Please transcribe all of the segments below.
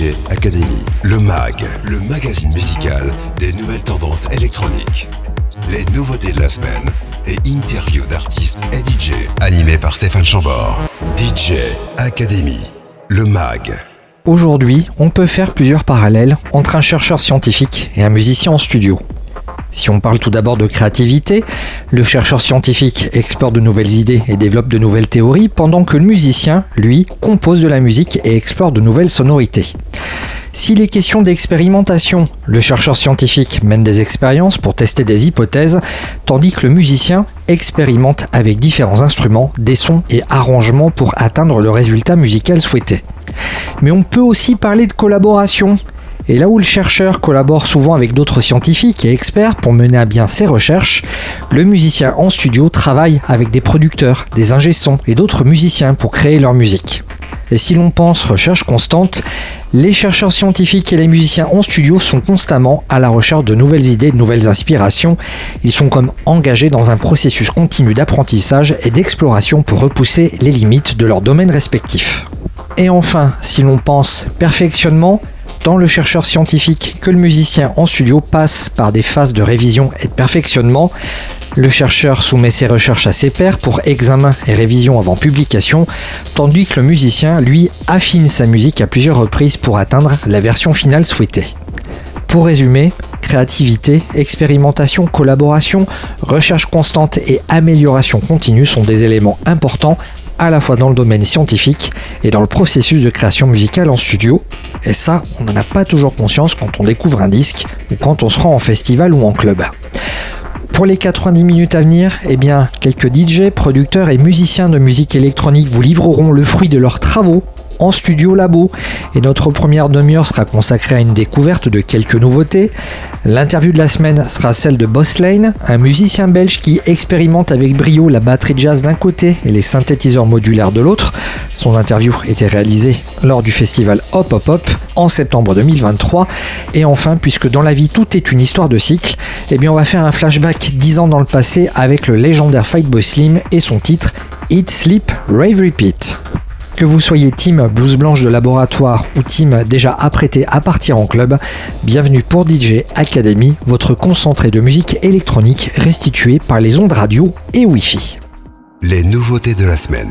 DJ Academy, le MAG, le magazine musical des nouvelles tendances électroniques. Les nouveautés de la semaine et interviews d'artistes et DJ. Animé par Stéphane Chambord. DJ Academy, le MAG. Aujourd'hui, on peut faire plusieurs parallèles entre un chercheur scientifique et un musicien en studio. Si on parle tout d'abord de créativité, le chercheur scientifique explore de nouvelles idées et développe de nouvelles théories, pendant que le musicien, lui, compose de la musique et explore de nouvelles sonorités. S'il est question d'expérimentation, le chercheur scientifique mène des expériences pour tester des hypothèses, tandis que le musicien expérimente avec différents instruments, des sons et arrangements pour atteindre le résultat musical souhaité. Mais on peut aussi parler de collaboration. Et là où le chercheur collabore souvent avec d'autres scientifiques et experts pour mener à bien ses recherches, le musicien en studio travaille avec des producteurs, des ingé-sons et d'autres musiciens pour créer leur musique. Et si l'on pense recherche constante, les chercheurs scientifiques et les musiciens en studio sont constamment à la recherche de nouvelles idées, de nouvelles inspirations. Ils sont comme engagés dans un processus continu d'apprentissage et d'exploration pour repousser les limites de leur domaine respectif. Et enfin, si l'on pense perfectionnement, tant le chercheur scientifique que le musicien en studio passent par des phases de révision et de perfectionnement. Le chercheur soumet ses recherches à ses pairs pour examen et révision avant publication, tandis que le musicien, lui, affine sa musique à plusieurs reprises pour atteindre la version finale souhaitée. Pour résumer, créativité, expérimentation, collaboration, recherche constante et amélioration continue sont des éléments importants à la fois dans le domaine scientifique et dans le processus de création musicale en studio. Et ça, on n'en a pas toujours conscience quand on découvre un disque ou quand on se rend en festival ou en club. Pour les 90 minutes à venir, eh bien, quelques DJ, producteurs et musiciens de musique électronique vous livreront le fruit de leurs travaux en studio labo. Et notre première demi-heure sera consacrée à une découverte de quelques nouveautés. L'interview de la semaine sera celle de Boss Lane, un musicien belge qui expérimente avec brio la batterie jazz d'un côté et les synthétiseurs modulaires de l'autre. Son interview était réalisée lors du festival Hop Hop Hop en septembre 2023. Et enfin, puisque dans la vie tout est une histoire de cycle, eh bien on va faire un flashback 10 ans dans le passé avec le légendaire Fight Boy Slim et son titre Eat Sleep Rave Repeat. Que vous soyez team blouse blanche de laboratoire ou team déjà apprêté à partir en club, bienvenue pour DJ Academy, votre concentré de musique électronique restitué par les ondes radio et Wi-Fi. Les nouveautés de la semaine.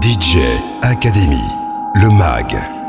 DJ Academy, le MAG.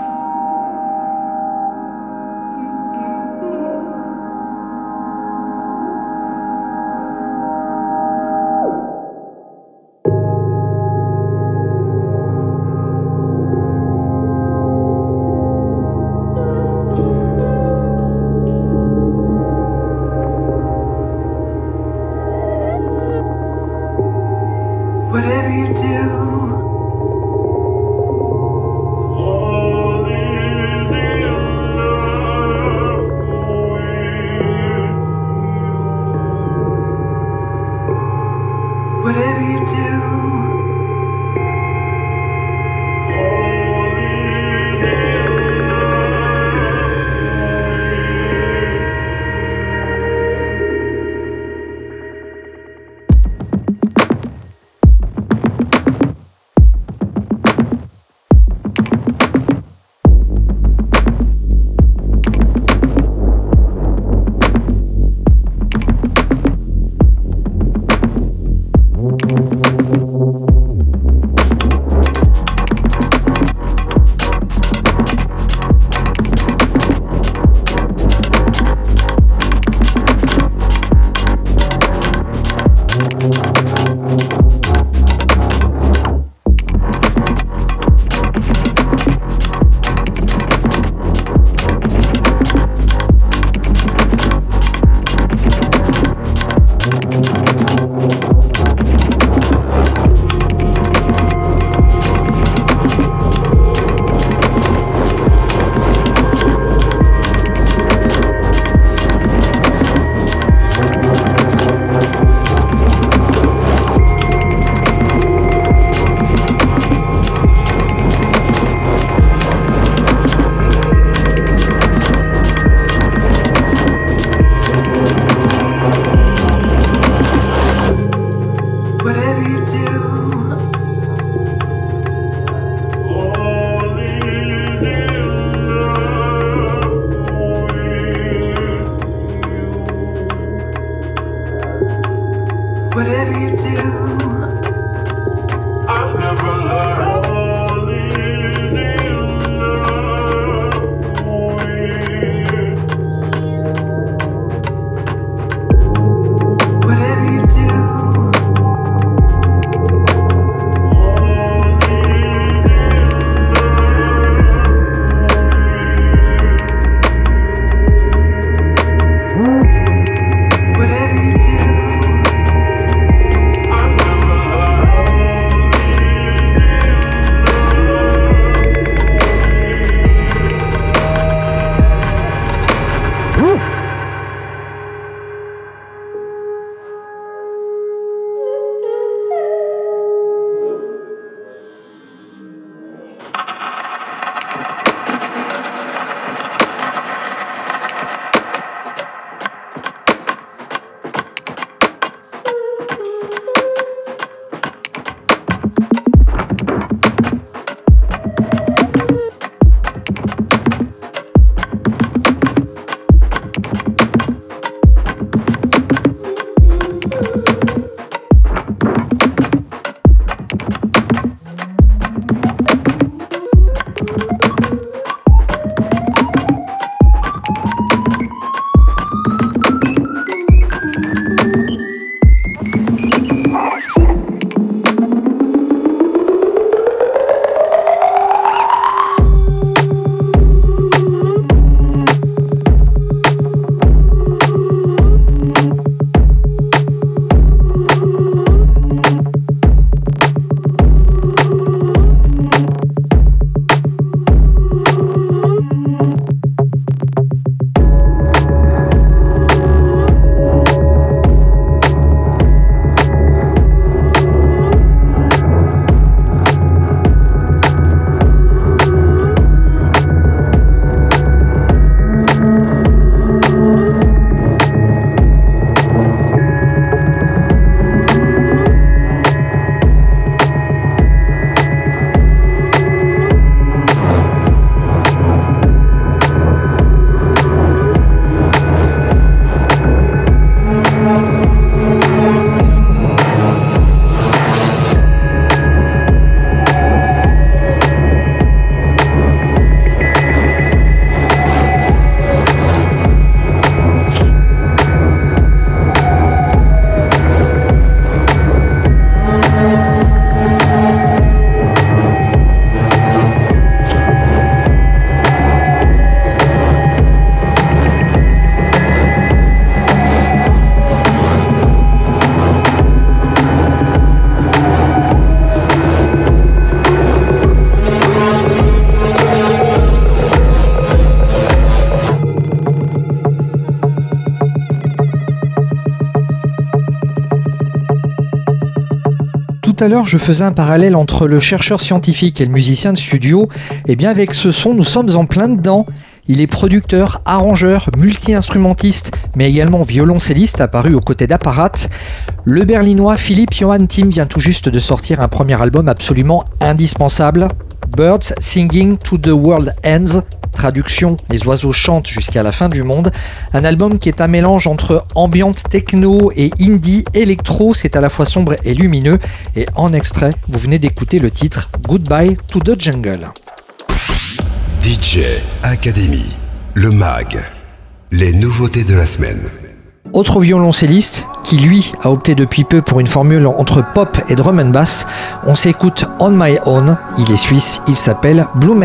À l'heure, je faisais un parallèle entre le chercheur scientifique et le musicien de studio. Et eh bien, avec ce son, nous sommes en plein dedans. Il est producteur, arrangeur, multi-instrumentiste, mais également violoncelliste apparu aux côtés d'Apparat. Le berlinois Philippe Johann Tim vient tout juste de sortir un premier album absolument indispensable, Birds Singing to the World Ends, traduction Les oiseaux chantent jusqu'à la fin du monde, un album qui est un mélange entre ambiante techno et indie électro, c'est à la fois sombre et lumineux, et en extrait, vous venez d'écouter le titre Goodbye to the Jungle. DJ Academy, le MAG, les nouveautés de la semaine. Autre violoncelliste qui lui a opté depuis peu pour une formule entre pop et drum and bass, on s'écoute On My Own, il est suisse, il s'appelle Blue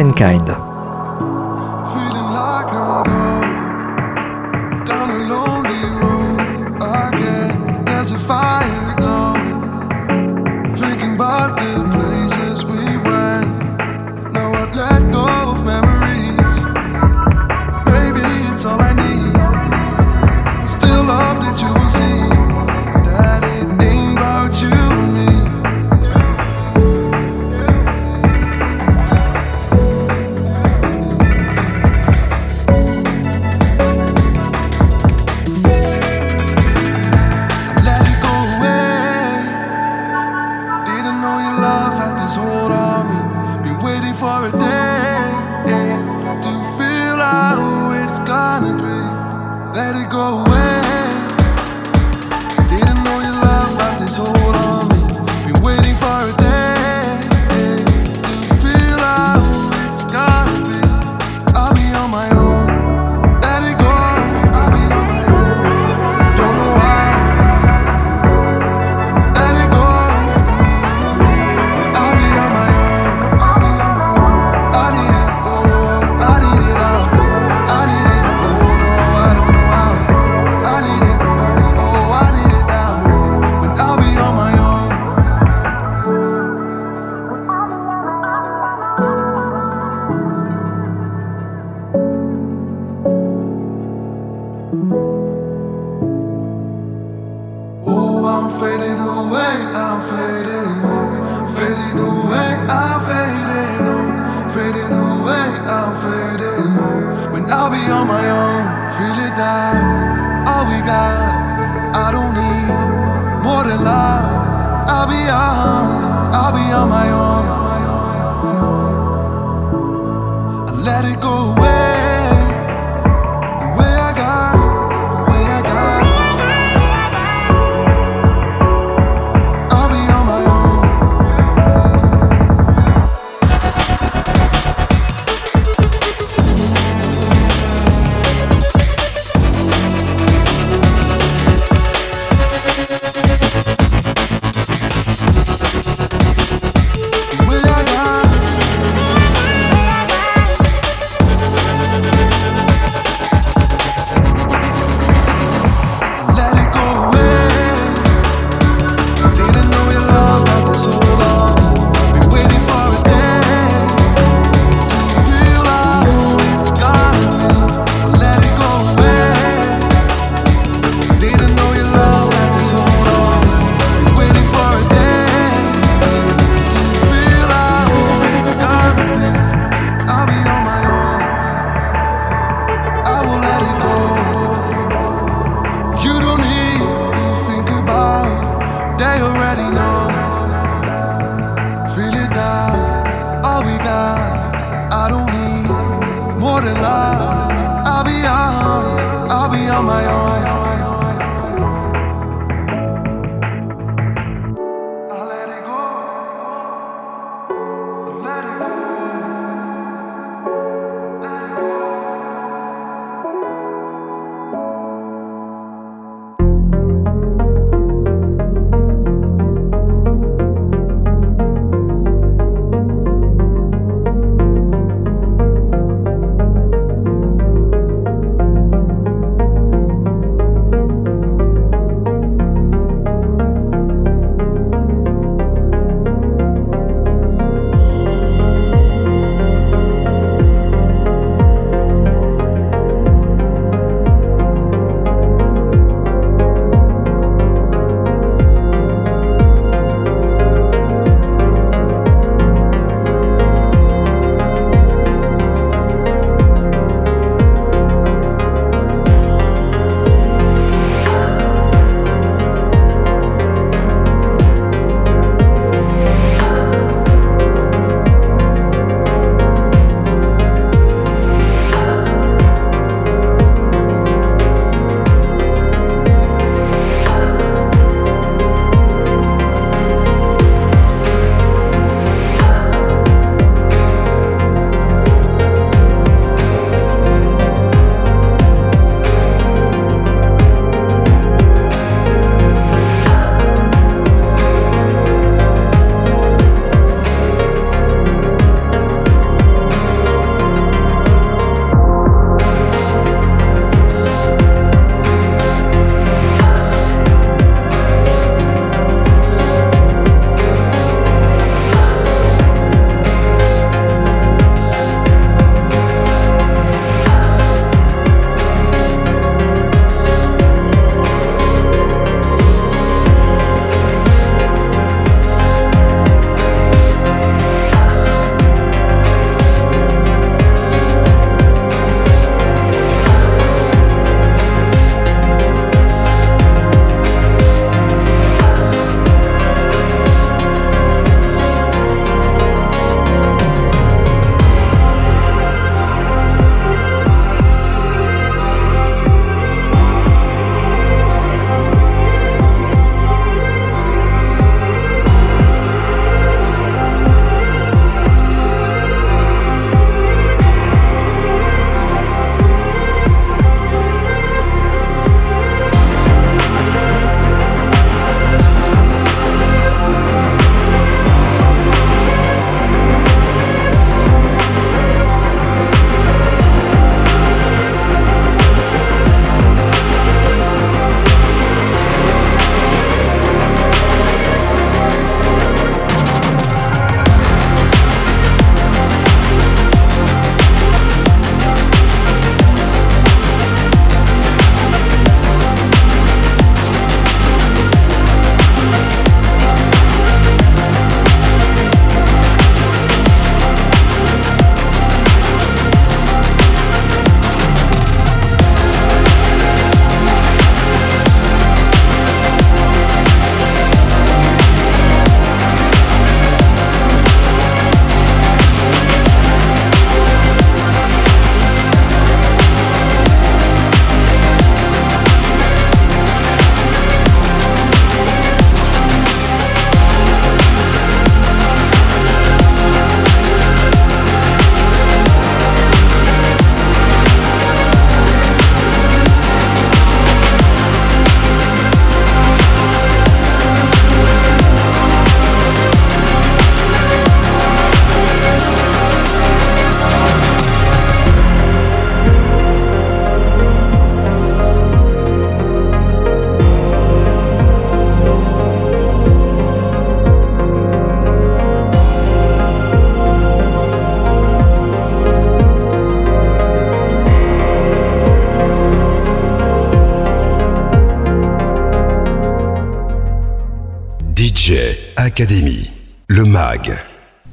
let it go away.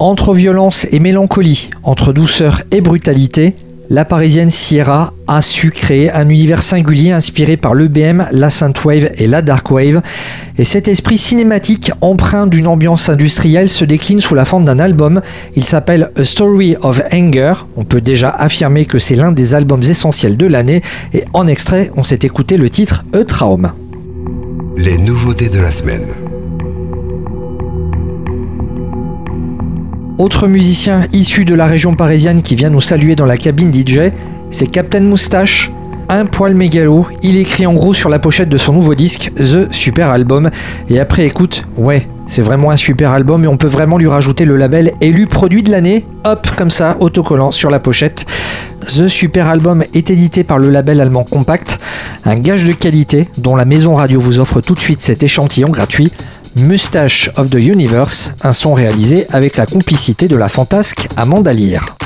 Entre violence et mélancolie, entre douceur et brutalité, la parisienne Sierra a su créer un univers singulier inspiré par l'EBM, la synthwave et la darkwave. Et cet esprit cinématique empreint d'une ambiance industrielle se décline sous la forme d'un album. Il s'appelle A Story of Anger. On peut déjà affirmer que c'est l'un des albums essentiels de l'année. Et en extrait, on s'est écouté le titre A Traum. Les nouveautés de la semaine. Autre musicien issu de la région parisienne qui vient nous saluer dans la cabine DJ, c'est Captain Moustache. Un poil mégalo, il écrit en gros sur la pochette de son nouveau disque The Super Album. Et après écoute, ouais, c'est vraiment un super album et on peut vraiment lui rajouter le label élu produit de l'année, hop, comme ça, autocollant sur la pochette. The Super Album est édité par le label allemand Compact, un gage de qualité dont la maison radio vous offre tout de suite cet échantillon gratuit. Mustache of the Universe, un son réalisé avec la complicité de la fantasque Amanda Lear.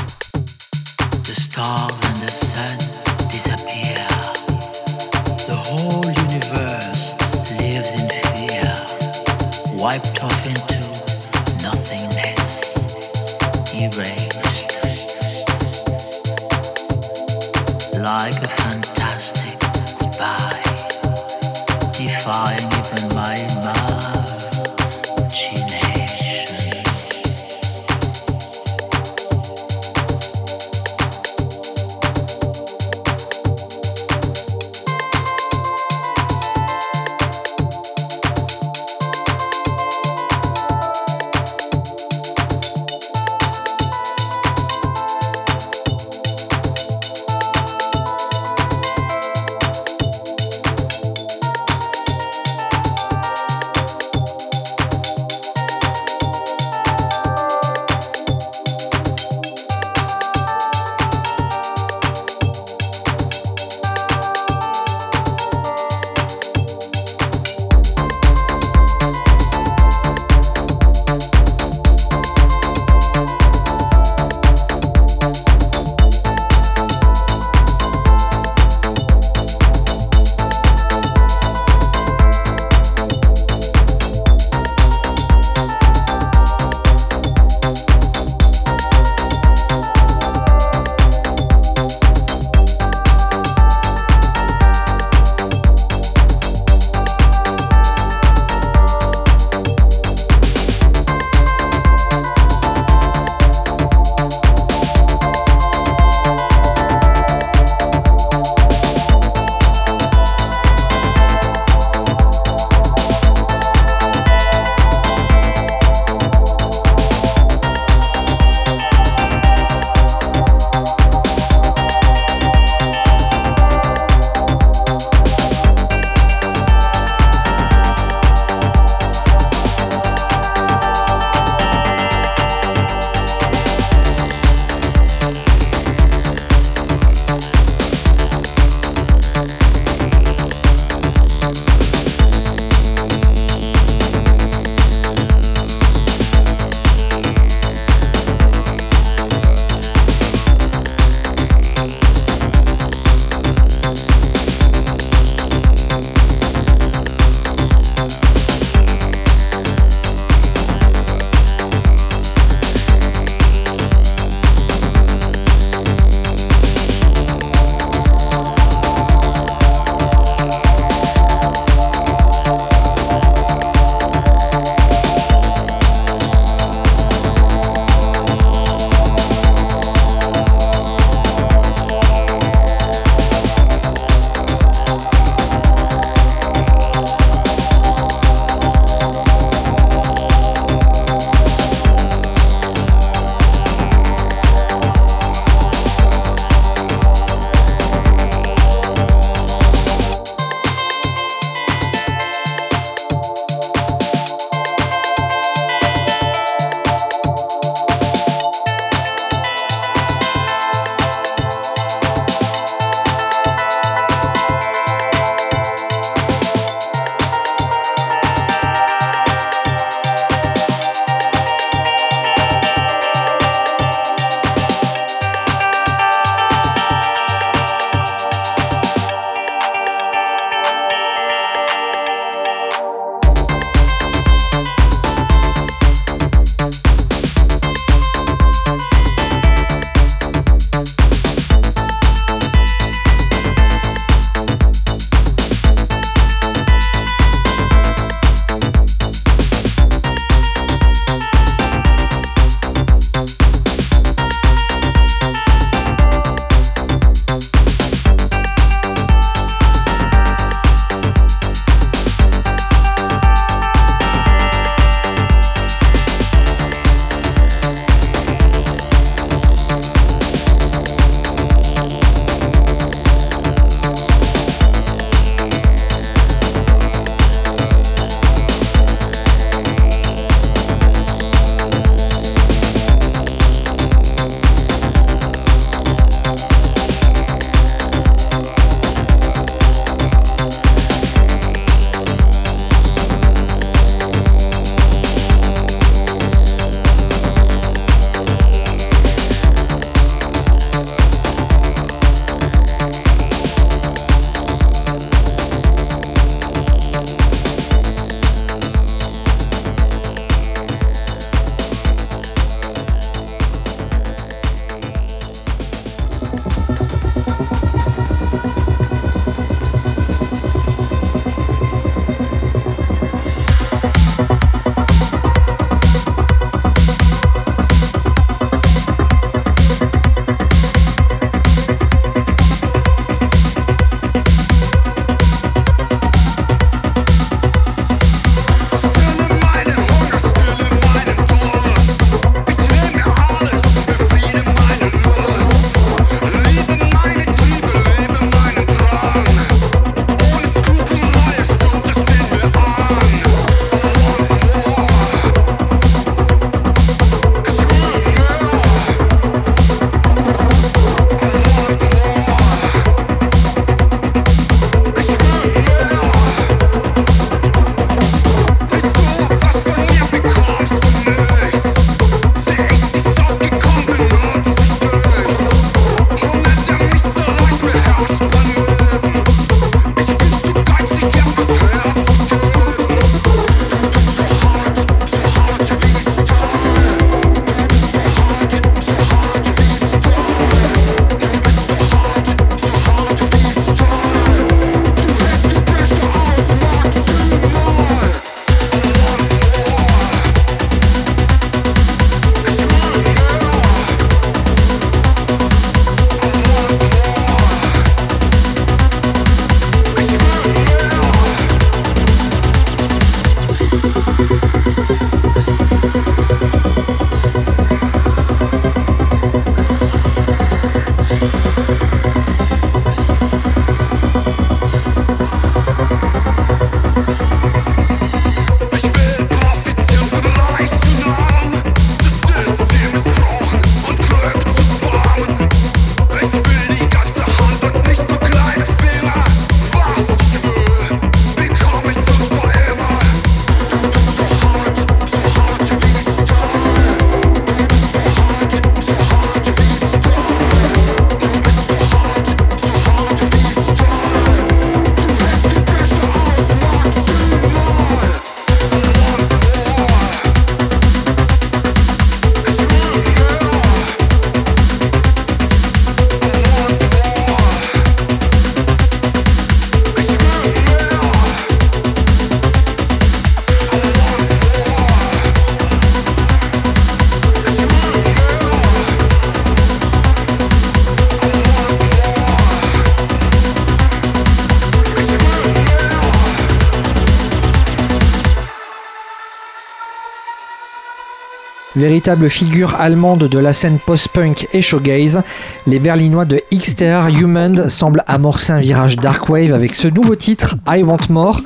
Véritable figure allemande de la scène post-punk et showgaze, les Berlinois de XTR Human semblent amorcer un virage darkwave avec ce nouveau titre I Want More.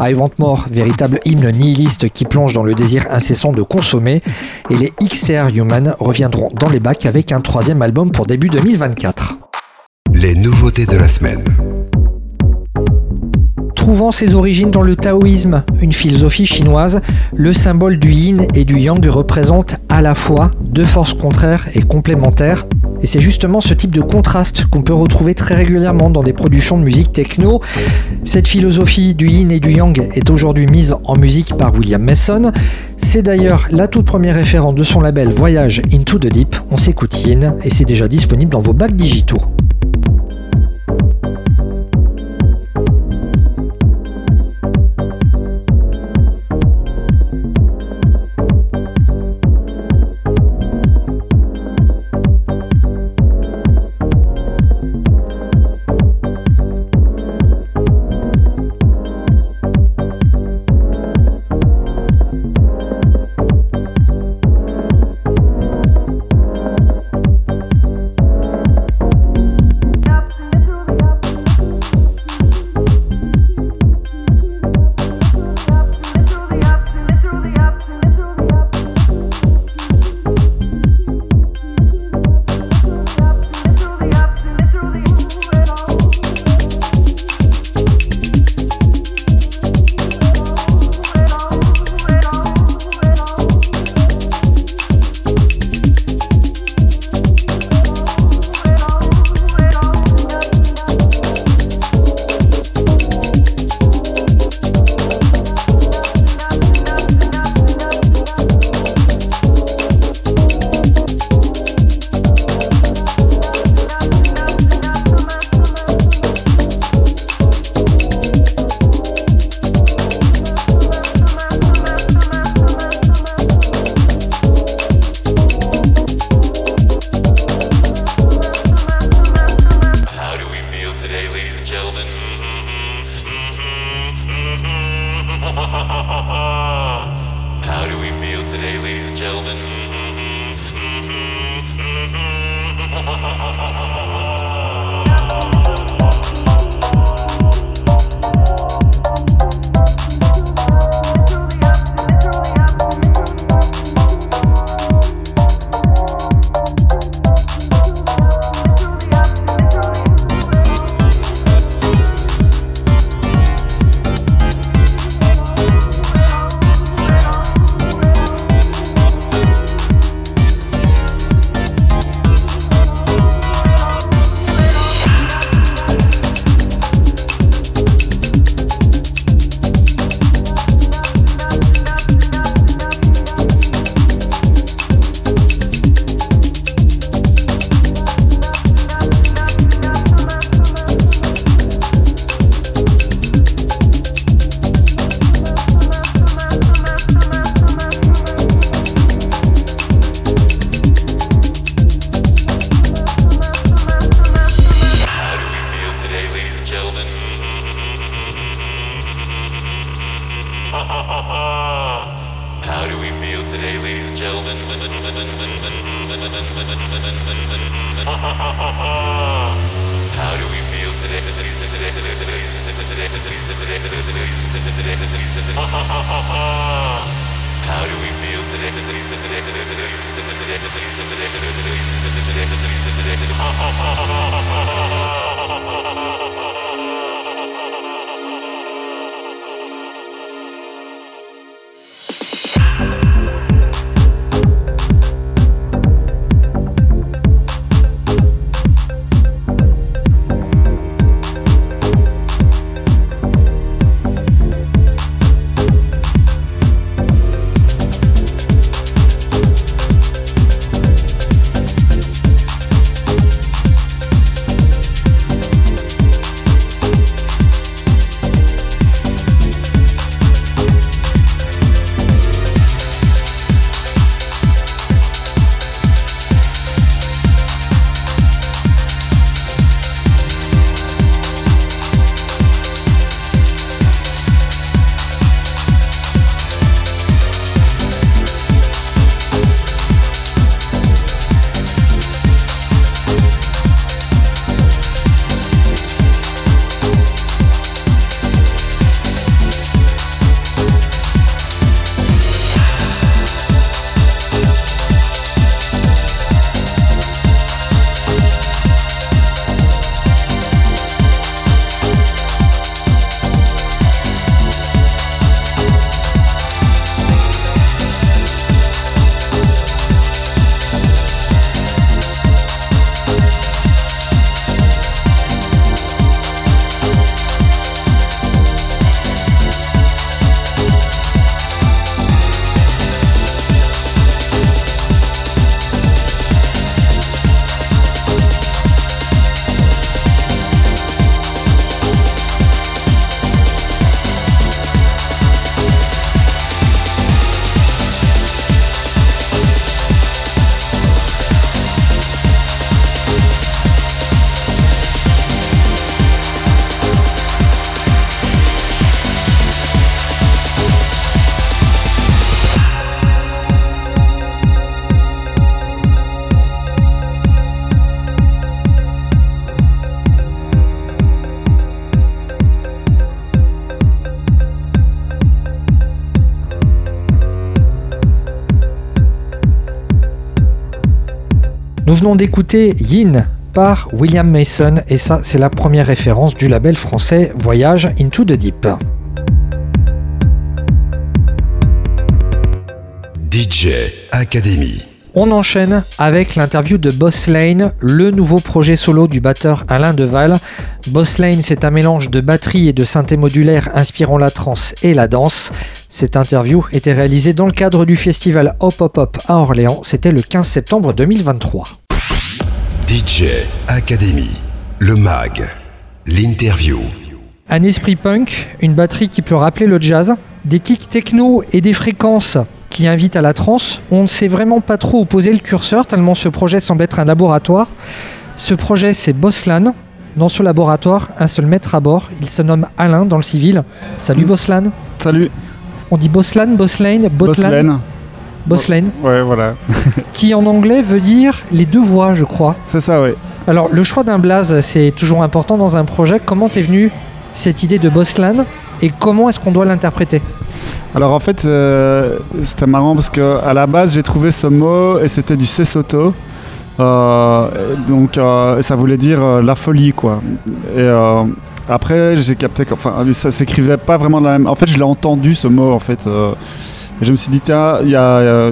I Want More, véritable hymne nihiliste qui plonge dans le désir incessant de consommer. Et les XTR Human reviendront dans les bacs avec un troisième album pour début 2024. Ses origines dans le taoïsme, une philosophie chinoise, le symbole du yin et du yang représente à la fois deux forces contraires et complémentaires. Et c'est justement ce type de contraste qu'on peut retrouver très régulièrement dans des productions de musique techno. Cette philosophie du yin et du yang est aujourd'hui mise en musique par William Mason. C'est d'ailleurs la toute première référence de son label Voyage into the Deep. On s'écoute Yin et c'est déjà disponible dans vos bacs digitaux. Venons d'écouter Yin par William Mason et ça c'est la première référence du label français Voyage into the Deep. DJ Academy. On enchaîne avec l'interview de Boss Lane, le nouveau projet solo du batteur Alain Deval. Boss Lane, c'est un mélange de batterie et de synthé modulaire inspirant la trance et la danse. Cette interview était réalisée dans le cadre du festival Hop Hop Hop à Orléans. C'était le 15 septembre 2023. DJ Academy. Le mag. L'interview. Un esprit punk, une batterie qui peut rappeler le jazz, des kicks techno et des fréquences qui invitent à la trance. On ne sait vraiment pas trop où poser le curseur tellement ce projet semble être un laboratoire. Ce projet c'est Boslan. Dans ce laboratoire, un seul maître à bord, il se nomme Alain dans le civil. Salut Boslan. Salut, On dit Boslan, Boslane, Botlan, Boslane. Boslane, Ouais, voilà. qui en anglais veut dire les deux voix, je crois. C'est ça, ouais. Alors, le choix d'un blaze, c'est toujours important dans un projet. Comment t'es venu cette idée de Boslan et comment est-ce qu'on doit l'interpréter? Alors en fait, euh, c'était marrant parce que à la base, j'ai trouvé ce mot et c'était du Sesotho. Euh, donc euh, ça voulait dire euh, la folie, quoi. Et après, j'ai capté qu'enfin, ça s'écrivait pas vraiment de la même. En fait, je l'ai entendu ce mot, en fait. Et je me suis dit, tiens, il y a,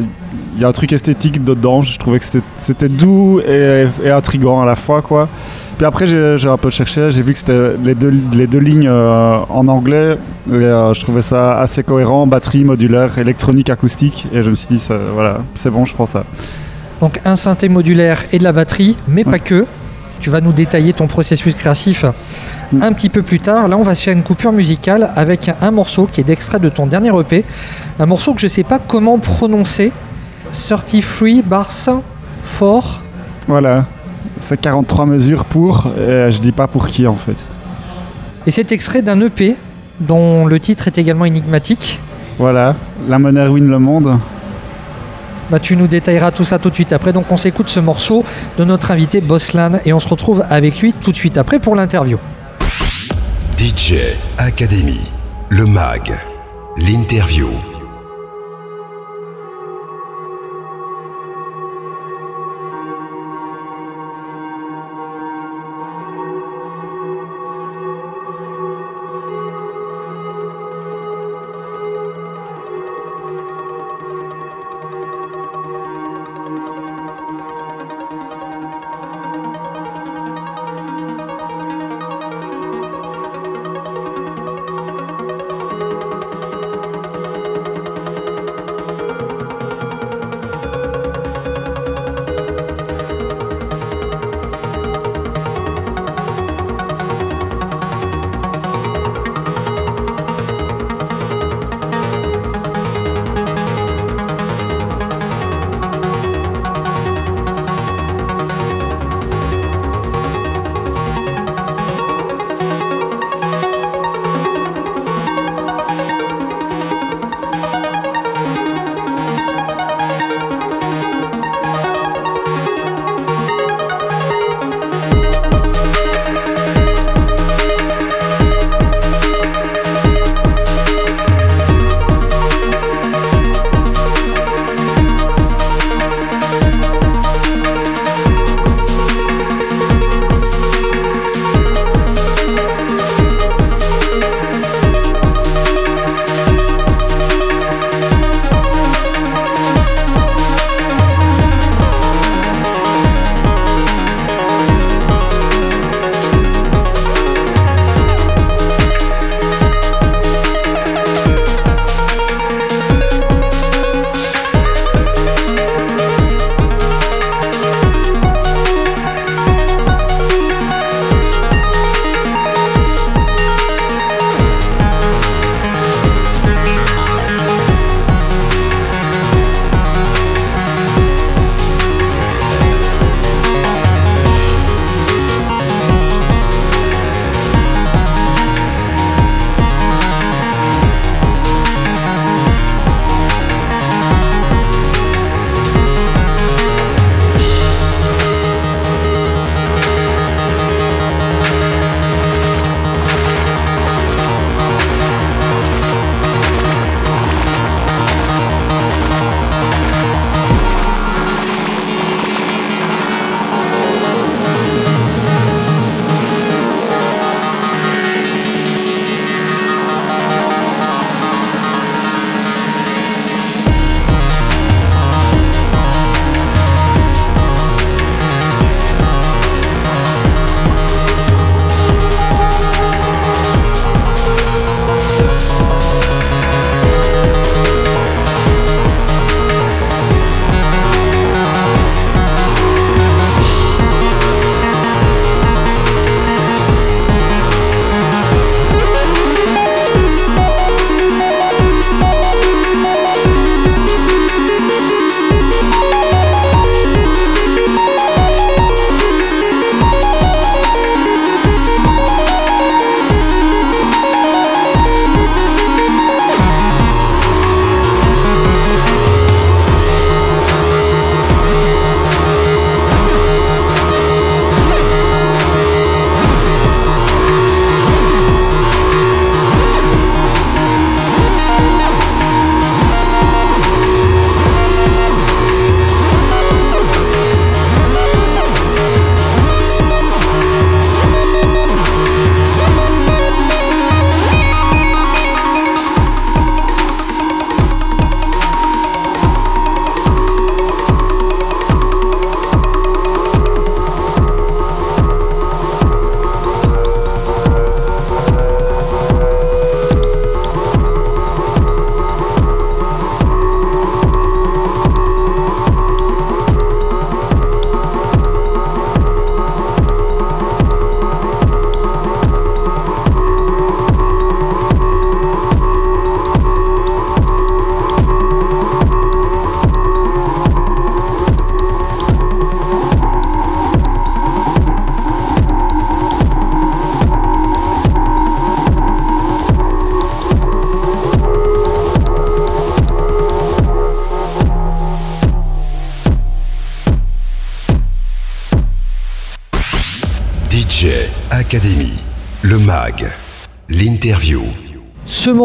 il y a un truc esthétique dedans. Je trouvais que c'était- doux et, et intriguant à la fois, quoi. Puis après, j'ai un peu cherché, j'ai vu que c'était les deux, les deux lignes euh, en anglais. Et euh, je trouvais ça assez cohérent, batterie, modulaire, électronique, acoustique. Et je me suis dit, ça, voilà, c'est bon, je prends ça. Donc, un synthé modulaire et de la batterie, mais pas que. Tu vas nous détailler ton processus créatif un petit peu plus tard. Là, on va se faire une coupure musicale avec un morceau qui est d'extrait de ton dernier EP. Un morceau que je sais pas comment prononcer. 33 bars 4 Voilà, c'est 43 mesures pour, et je dis pas pour qui en fait. Et c'est extrait d'un EP dont le titre est également énigmatique. Voilà, la monnaie ruine le monde. Bah, tu nous détailleras tout ça tout de suite après. Donc on s'écoute ce morceau de notre invité Boslan et on se retrouve avec lui tout de suite après pour l'interview. DJ Academy. Le mag. L'interview.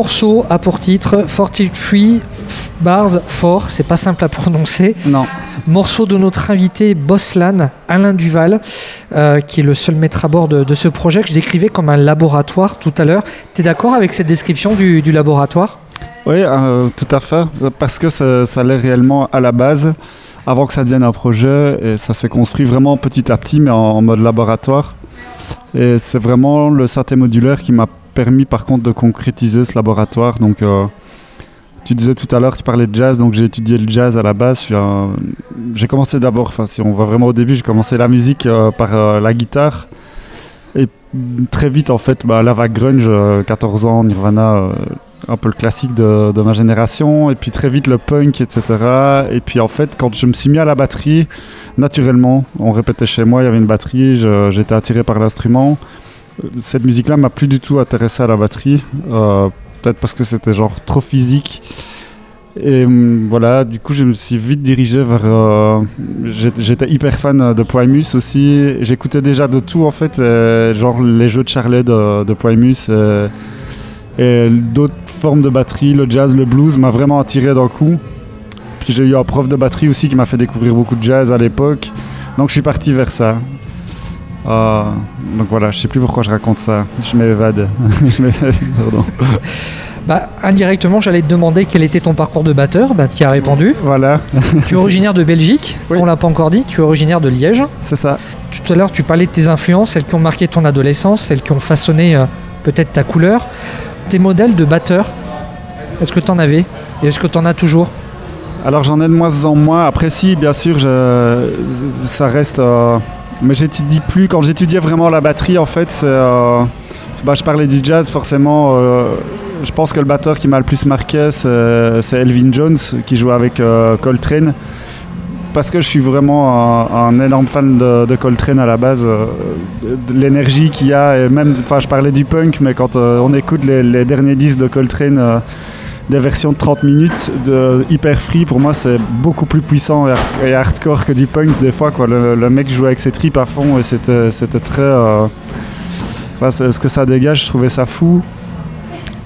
Morceau a pour titre 43 Bars 4, c'est pas simple à prononcer. Non. Morceau de notre invité Bosslan, Alain Duval, euh, qui est le seul maître à bord de, de ce projet que je décrivais comme un laboratoire tout à l'heure. Tu es d'accord avec cette description du, du laboratoire? Oui, euh, tout à fait. Parce que ça, ça l'est réellement à la base, avant que ça devienne un projet. Et ça s'est construit vraiment petit à petit, mais en, en mode laboratoire. Et c'est vraiment le synthé modulaire qui m'a permis par contre de concrétiser ce laboratoire. Donc, euh, tu disais tout à l'heure, tu parlais de jazz, donc j'ai étudié le jazz à la base. J'ai commencé d'abord, enfin si on va vraiment au début, j'ai commencé la musique euh, par euh, la guitare. Et très vite en fait, bah, la vague grunge, euh, 14 ans, Nirvana, un peu le classique de, ma génération. Et puis très vite le punk, etc. Et puis en fait, quand je me suis mis à la batterie, naturellement, on répétait chez moi, il y avait une batterie, j'étais attiré par l'instrument. Euh, Cette musique-là m'a plus du tout intéressé à la batterie. Euh, Peut-être parce que c'était genre trop physique. Et hum, voilà, du coup, je me suis vite dirigé vers. euh, J'étais hyper fan de Primus aussi. J'écoutais déjà de tout en fait, genre les jeux de Charlet de, de Primus euh, et d'autres formes de batterie, le jazz, le blues m'a vraiment attiré d'un coup. Puis j'ai eu un prof de batterie aussi qui m'a fait découvrir beaucoup de jazz à l'époque. Donc je suis parti vers ça. Euh, donc voilà, je sais plus pourquoi je raconte ça. Je m'évade. Pardon. bah, Indirectement, j'allais te demander quel était ton parcours de batteur. Bah, tu y as répondu. Voilà, tu es originaire de Belgique, ça Oui. on l'a pas encore dit. Tu es originaire de Liège. c'est ça. Tout à l'heure, tu parlais de tes influences, celles qui ont marqué ton adolescence, celles qui ont façonné euh, peut-être ta couleur. Tes modèles de batteur, est-ce que tu en avais Et est-ce que tu en as toujours? Alors j'en ai de moins en moins. Après si, bien sûr, je, ça reste... euh, mais j'étudie plus. Quand j'étudiais vraiment la batterie, en fait, euh, bah, je parlais du jazz, forcément. euh, je pense que le batteur qui m'a le plus marqué, c'est, Elvin Jones, qui jouait avec euh, Coltrane. Parce que je suis vraiment un, énorme fan de, Coltrane à la base, l'énergie qu'il y a, même, enfin je parlais du punk, mais quand on écoute les, derniers disques de Coltrane, des versions de 30 minutes de hyper free pour moi c'est beaucoup plus puissant et, hard- et hardcore que du punk des fois quoi. Le, mec jouait avec ses tripes à fond et c'était c'était très euh, ce que ça dégage je trouvais ça fou.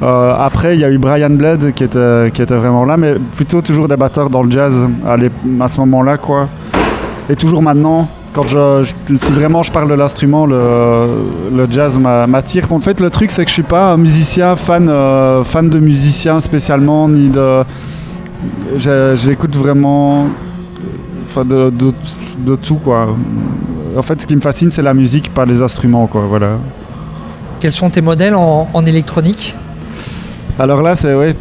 Euh, après il y a eu Brian Blade qui était, qui était vraiment là mais plutôt toujours des batteurs dans le jazz à, ce moment là quoi. Et toujours maintenant quand je, je- si vraiment je parle de l'instrument, le, le jazz m'a- m'attire. En fait, le truc, c'est que je suis pas un musicien fan, euh, fan de musiciens spécialement, ni de. J'écoute vraiment, enfin, de, de, de tout quoi. En fait, ce qui me fascine, c'est la musique, pas les instruments quoi. Voilà. Quels sont tes modèles en, en électronique? Alors là, c'est ouais,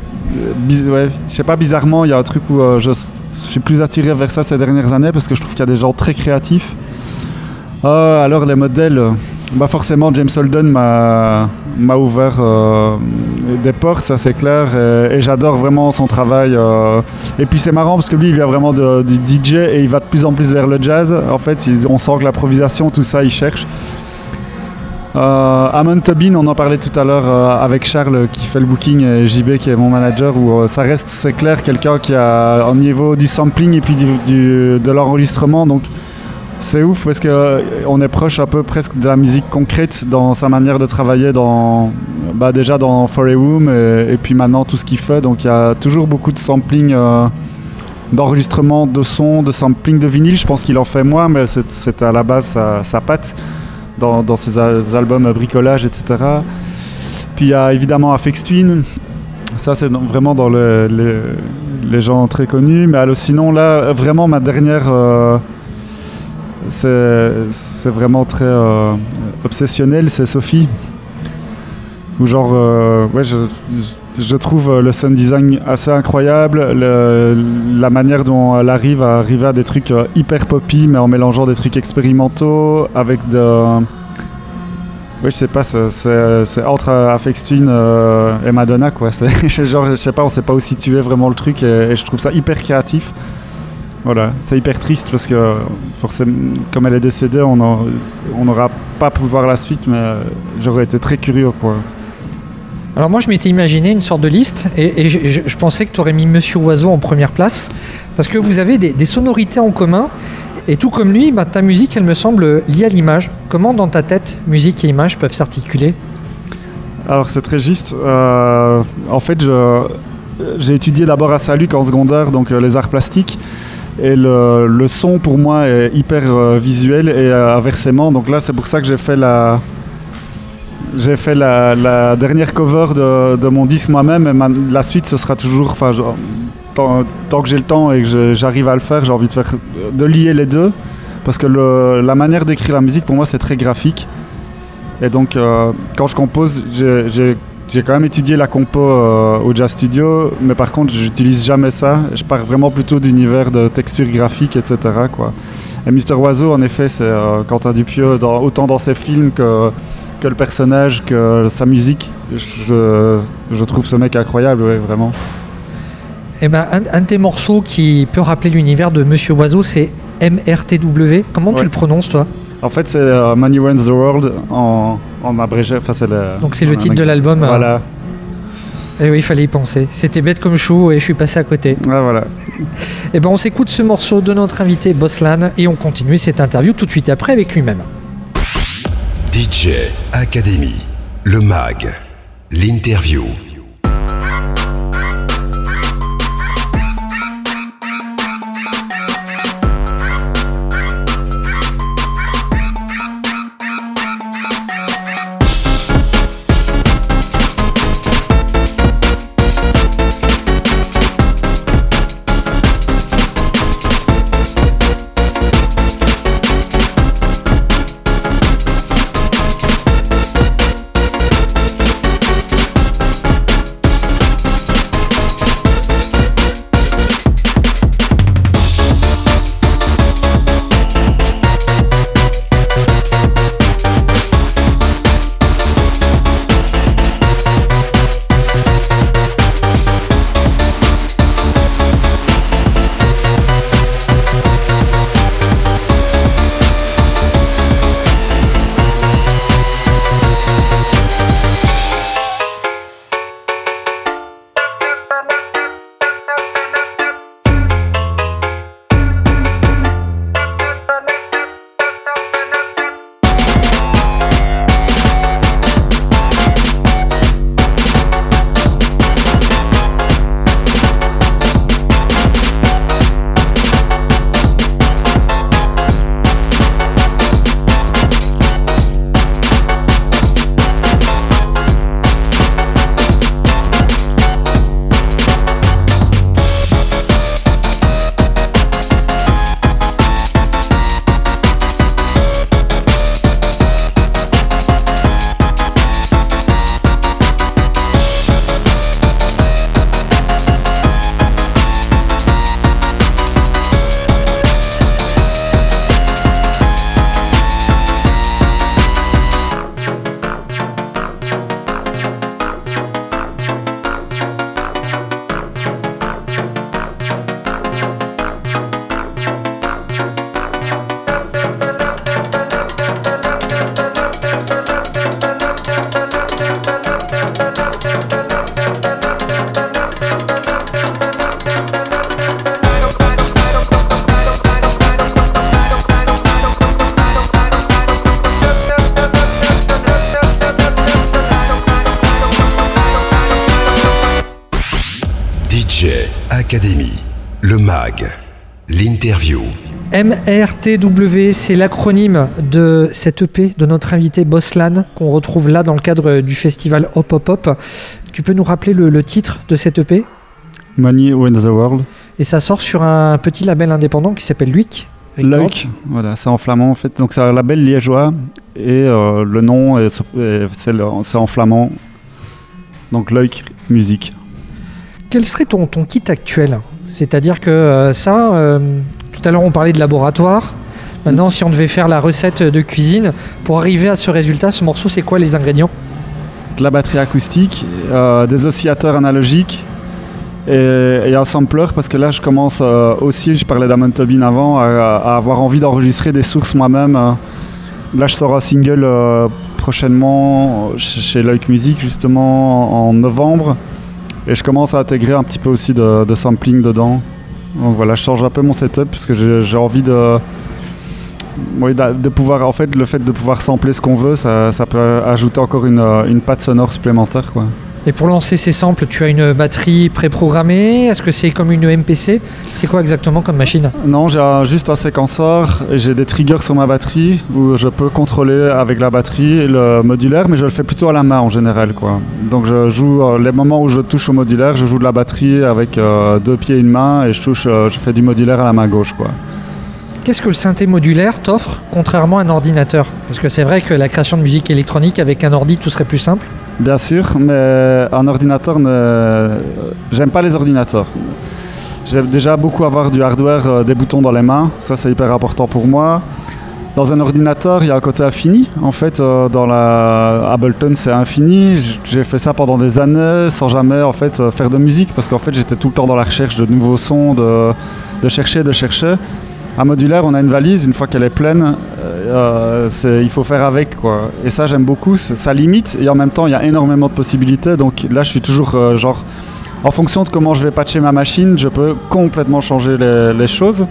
ouais, je sais pas bizarrement, il y a un truc où euh, je suis plus attiré vers ça ces dernières années parce que je trouve qu'il y a des gens très créatifs. Euh, alors les modèles, bah forcément James Holden m'a ouvert euh, des portes, ça c'est clair, et, j'adore vraiment son travail. euh. Et puis c'est marrant parce que lui il vient vraiment du DJ et il va de plus en plus vers le jazz. En fait, on sent que l'improvisation, tout ça, il cherche. Euh, Amon Tobin, on en parlait tout à l'heure avec Charles qui fait le booking et JB qui est mon manager, où ça reste, c'est clair, quelqu'un qui a un niveau du sampling et puis de l'enregistrement. Donc c'est ouf parce que euh, on est proche un peu presque de la musique concrète dans sa manière de travailler, bah, déjà dans For a Room et, et puis maintenant tout ce qu'il fait. Donc il y a toujours beaucoup de sampling. euh, d'enregistrement de son, de sampling de vinyle, je pense qu'il en fait moins, mais c'est à la base sa, sa patte dans, ses al- albums bricolage, etc. Puis il y a évidemment Afex Twin. Ça, c'est vraiment dans le- les, gens très connus. Mais sinon, là, vraiment, ma dernière. euh, c'est vraiment très euh, obsessionnel, c'est Sophie. Où, genre, euh, ouais, je, je- trouve euh, le sound design assez incroyable. le- la manière dont elle arrive à arriver à des trucs hyper poppy, mais en mélangeant des trucs expérimentaux avec de. Oui, je sais pas, c'est- entre Aphex Twin et Madonna, quoi. Genre, je sais pas, on sait pas où situer vraiment le truc et, et je trouve ça hyper créatif. Voilà, c'est hyper triste parce que forcément, comme elle est décédée, on n'aura pas pu voir la suite, mais euh, j'aurais été très curieux, quoi. Alors moi je m'étais imaginé une sorte de liste et, et je, je- je pensais que tu aurais mis Monsieur Oiseau en première place parce que vous avez des, des sonorités en commun Et tout comme lui, bah, ta musique, elle me semble liée à l'image. Comment dans ta tête, musique et image peuvent s'articuler? Alors c'est très juste. Euh, en fait, j'ai étudié d'abord à Saluc en secondaire, donc euh, les arts plastiques. Et le, le son pour moi est hyper euh, visuel et euh, inversement. Donc là, c'est pour ça que j'ai fait la, j'ai fait la, dernière cover de, de mon disque moi-même. Et la suite, ce sera toujours, enfin, tant, que j'ai le temps et que j'arrive à le faire, j'ai envie de faire, de lier les deux, parce que la manière d'écrire la musique pour moi, c'est très graphique. Et donc, euh, quand je compose, j'ai- j'ai quand même étudié la compo euh, au Jazz Studio, mais par contre, j'utilise jamais ça. Je pars vraiment plutôt d'univers de texture graphique, etc. Quoi. Et Mister Oiseau, en effet, c'est euh, Quentin Dupieux, dans- autant dans ses films que, que le personnage, que sa musique. Je, je trouve ce mec incroyable, ouais, vraiment. Eh ben, un, un de tes morceaux qui peut rappeler l'univers de Monsieur Oiseau, c'est MRTW. Comment tu le prononces, toi? En fait, c'est euh, Money Runs the World en, en abrégé. Enfin, c'est le, Donc c'est le titre de l'album. euh, Voilà. Eh oui, il fallait y penser. C'était bête comme chou et je suis passé à côté. Ouais, voilà. Eh ben, on s'écoute ce morceau de notre invité Boslan et on continue cette interview tout de suite après avec lui-même. DJ Academy, le MAG, l'interview. C'est l'acronyme de cette EP de notre invité Boslan qu'on retrouve là dans le cadre du festival Hop Hop Hop. Tu peux nous rappeler le, le titre de cette EP Money Runs the World. Et ça sort sur un petit label indépendant qui s'appelle Luik. Leuk, voilà, c'est en flamand en fait. Donc c'est un label liégeois et euh, le nom est, est- c'est en flamand. Donc Leuk Musique. Quel serait ton, ton kit actuel? C'est-à-dire que euh, ça, euh, tout à l'heure on parlait de laboratoire. Maintenant, si on devait faire la recette de cuisine, pour arriver à ce résultat, ce morceau, c'est quoi les ingrédients? La batterie acoustique, euh, des oscillateurs analogiques et, un sampler parce que là je commence euh, aussi, je parlais d'Amon Tobin avant, à, avoir envie d'enregistrer des sources moi-même. euh. Là je sors un single euh, prochainement chez Leuk Music justement en novembre et je commence à intégrer un petit peu aussi de sampling dedans. Donc voilà, je change un peu mon setup parce que j'ai envie de de pouvoir, en fait, le fait de pouvoir sampler ce qu'on veut, ça, ça peut ajouter encore une, euh, une patte sonore supplémentaire. Quoi. Et pour lancer ces samples, tu as une batterie préprogrammée? Est-ce que c'est comme une MPC C'est quoi exactement comme machine? Non, j'ai juste un séquenceur et j'ai des triggers sur ma batterie où je peux contrôler avec la batterie le modulaire, mais je le fais plutôt à la main en général. Quoi. Donc je joue euh, les moments où je touche au modulaire, je joue de la batterie avec euh, deux pieds et une main et je, touche, euh, je fais du modulaire à la main gauche. Quoi. Qu'est-ce que le synthé modulaire t'offre contrairement à un ordinateur? Parce que c'est vrai que la création de musique électronique avec un ordi, tout serait plus simple. Bien sûr, mais un ordinateur, j'aime pas les ordinateurs. J'aime déjà beaucoup avoir du hardware, euh, des boutons dans les mains, ça c'est hyper important pour moi. Dans un ordinateur, il y a un côté infini. En fait, euh, dans la Ableton, c'est infini. J'ai fait ça pendant des années sans jamais en fait euh, faire de musique parce qu'en fait, j'étais tout le temps dans la recherche de nouveaux sons, de, de chercher, de chercher. Un modulaire, on a une valise. Une fois qu'elle est pleine, euh, il faut faire avec quoi. Et ça, j'aime beaucoup. Ça limite et en même temps, il y a énormément de possibilités. Donc là, je suis toujours euh, genre en fonction de comment je vais patcher ma machine, je peux complètement changer les, choses.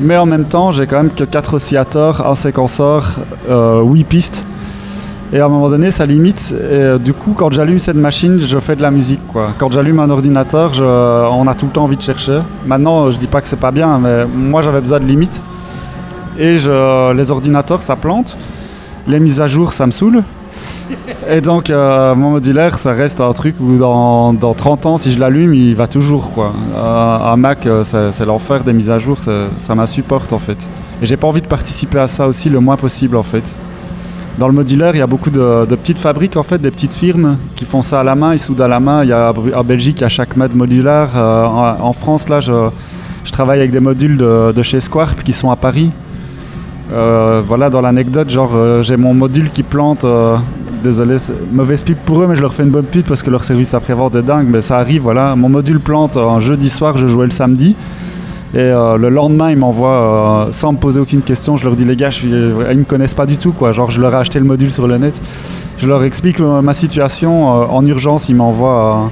Mais en même temps, j'ai quand même que 4 oscillateurs, un séquenceur, euh, 8 pistes. Et à un moment donné, ça limite. Et euh, du coup, quand j'allume cette machine, je fais de la musique. Quoi. Quand j'allume un ordinateur, on a tout le temps envie de chercher. Maintenant, je dis pas que c'est pas bien, mais moi, j'avais besoin de limites. Et les ordinateurs, ça plante. Les mises à jour, ça me saoule. Et donc, euh, mon modulaire, ça reste un truc où dans, dans 30 ans, si je l'allume, il va toujours. Quoi. Euh, un Mac, euh, c'est l'enfer des mises à jour, ça, m'insupporte en fait. Et j'ai pas envie de participer à ça aussi le moins possible en fait. Dans le modulaire, il y a beaucoup de, petites fabriques en fait, des petites firmes qui font ça à la main, ils soudent à la main. Il y a en Belgique, il y a chaque mode modulaire. En, en France, là, je, je travaille avec des modules de, de chez Squarp qui sont à Paris. Euh, voilà, dans l'anecdote, euh, j'ai mon module qui plante. euh, désolé, mauvaise pub pour eux, mais je leur fais une bonne pub parce que leur service après-vente est dingue. Mais ça arrive, voilà. Mon module plante un jeudi soir, je jouais le samedi. Et le lendemain, ils m'envoient, sans me poser aucune question, je leur dis les gars, je ils me connaissent pas du tout, quoi. Je leur ai acheté le module sur le net. Je leur explique ma situation. en urgence, ils m'envoient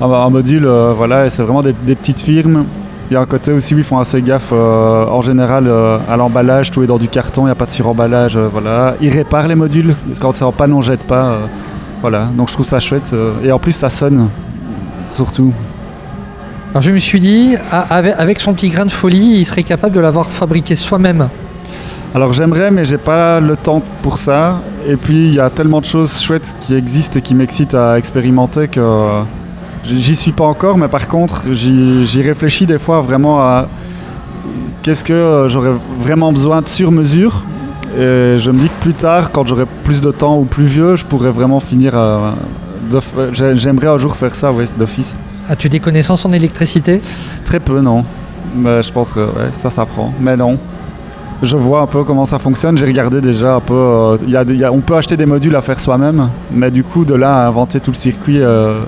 un, module, voilà, et c'est vraiment des petites firmes. Il y a un côté aussi où ils font assez gaffe euh, en général euh, à l'emballage, tout est dans du carton, il n'y a pas de suremballage, euh, voilà. Ils réparent les modules, parce que quand c'est en panne, on jette pas. voilà, donc je trouve ça chouette. et en plus, ça sonne, surtout. Alors je me suis dit, ah, avec, son petit grain de folie, il serait capable de l'avoir fabriqué soi-même. Alors j'aimerais, mais j'ai pas le temps pour ça. Et puis il y a tellement de choses chouettes qui existent et qui m'excitent à expérimenter que j'y suis pas encore. Mais par contre, j'y réfléchis des fois vraiment à qu'est-ce que euh, j'aurais vraiment besoin de sur mesure. Et je me dis que plus tard, quand j'aurai plus de temps ou plus vieux, je pourrais vraiment finir. à- j'ai- J'aimerais un jour faire ça, ouais, d'office. As-tu des connaissances en électricité? Très peu, non. Mais je pense que ouais, ça s'apprend. Mais non. Je vois un peu comment ça fonctionne. J'ai regardé déjà un peu. euh, il y a des- il y a- on peut acheter des modules à faire soi-même, mais du coup, de là à inventer tout le circuit euh,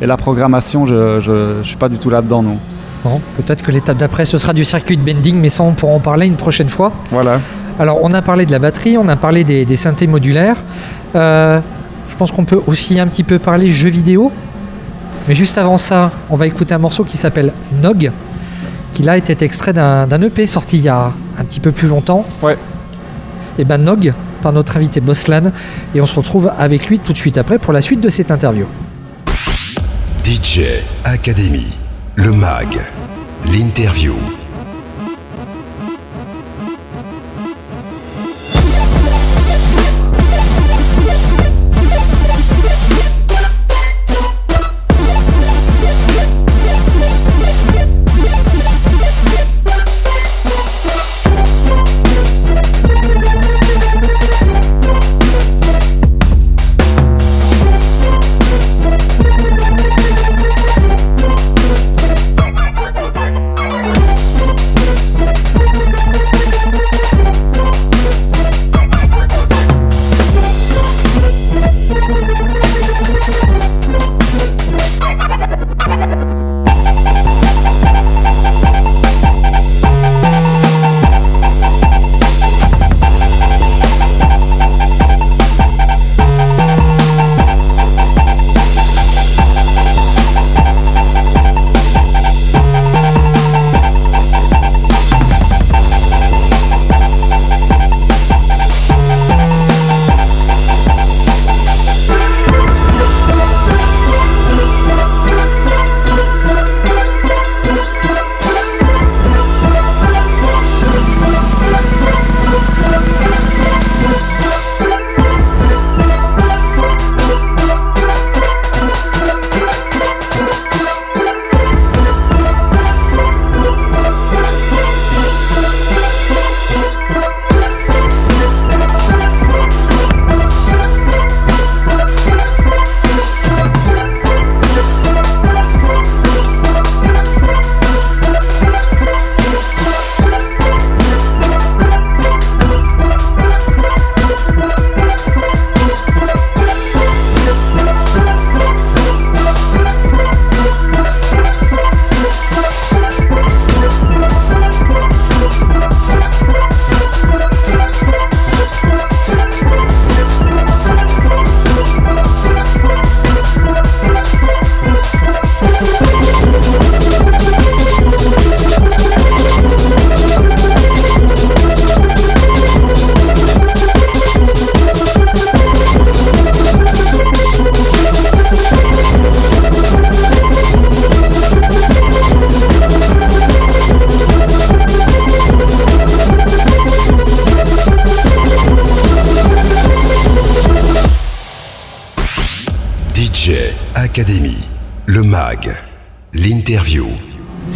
et la programmation, je, je suis pas du tout là-dedans, non. Bon, peut-être que l'étape d'après ce sera du circuit de bending, mais ça on pourra en parler une prochaine fois. Voilà. Alors on a parlé de la batterie, on a parlé des, des synthés modulaires. Euh, je pense qu'on peut aussi un petit peu parler jeux vidéo. Mais juste avant ça, on va écouter un morceau qui s'appelle Nog, qui là était extrait d'un d'un EP sorti il y a un petit peu plus longtemps. Ouais. Et ben Nog, par notre invité Boslan, et on se retrouve avec lui tout de suite après pour la suite de cette interview. DJ Academy, le MAG, l'interview.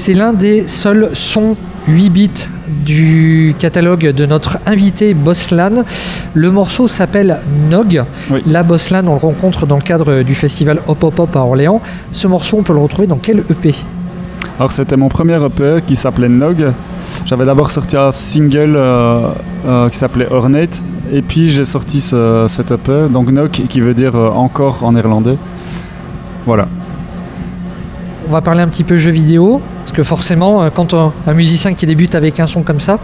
C'est l'un des seuls sons 8 bits du catalogue de notre invité Bosslan. Le morceau s'appelle Nog. Oui. La Bosslan, on le rencontre dans le cadre du festival Hop Hop Hop à Orléans. Ce morceau, on peut le retrouver dans quel EP Alors c'était mon premier EP qui s'appelait Nog. J'avais d'abord sorti un single euh, euh, qui s'appelait Ornate et puis j'ai sorti ce- cet EP, donc Nog qui veut dire euh, encore en néerlandais. Voilà. On va parler un petit peu jeux vidéo, parce que forcément, euh, quand un, un musicien qui débute avec un son comme ça,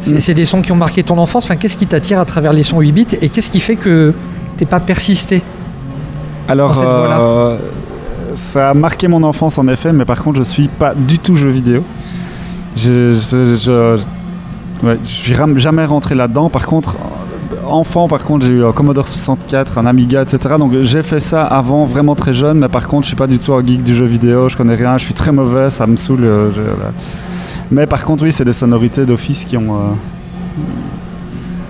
c'est Mm. c'est des sons qui ont marqué ton enfance. Enfin, qu'est-ce qui t'attire à travers les sons 8 bits et qu'est-ce qui fait que t'es pas persisté Alors Dans cette voie-là? euh, ça a marqué mon enfance en effet, mais par contre je suis pas du tout jeu vidéo. Je, je, je- ouais, je suis jamais rentré là-dedans. Par contre, enfant, par contre, j'ai eu un Commodore 64, un Amiga, etc. Donc j'ai fait ça avant, vraiment très jeune. Mais par contre, je suis pas du tout un geek du jeu vidéo. Je connais rien. Je suis très mauvais. Ça me saoule. euh, je- voilà. Mais par contre, oui, c'est des sonorités d'office qui ont. euh,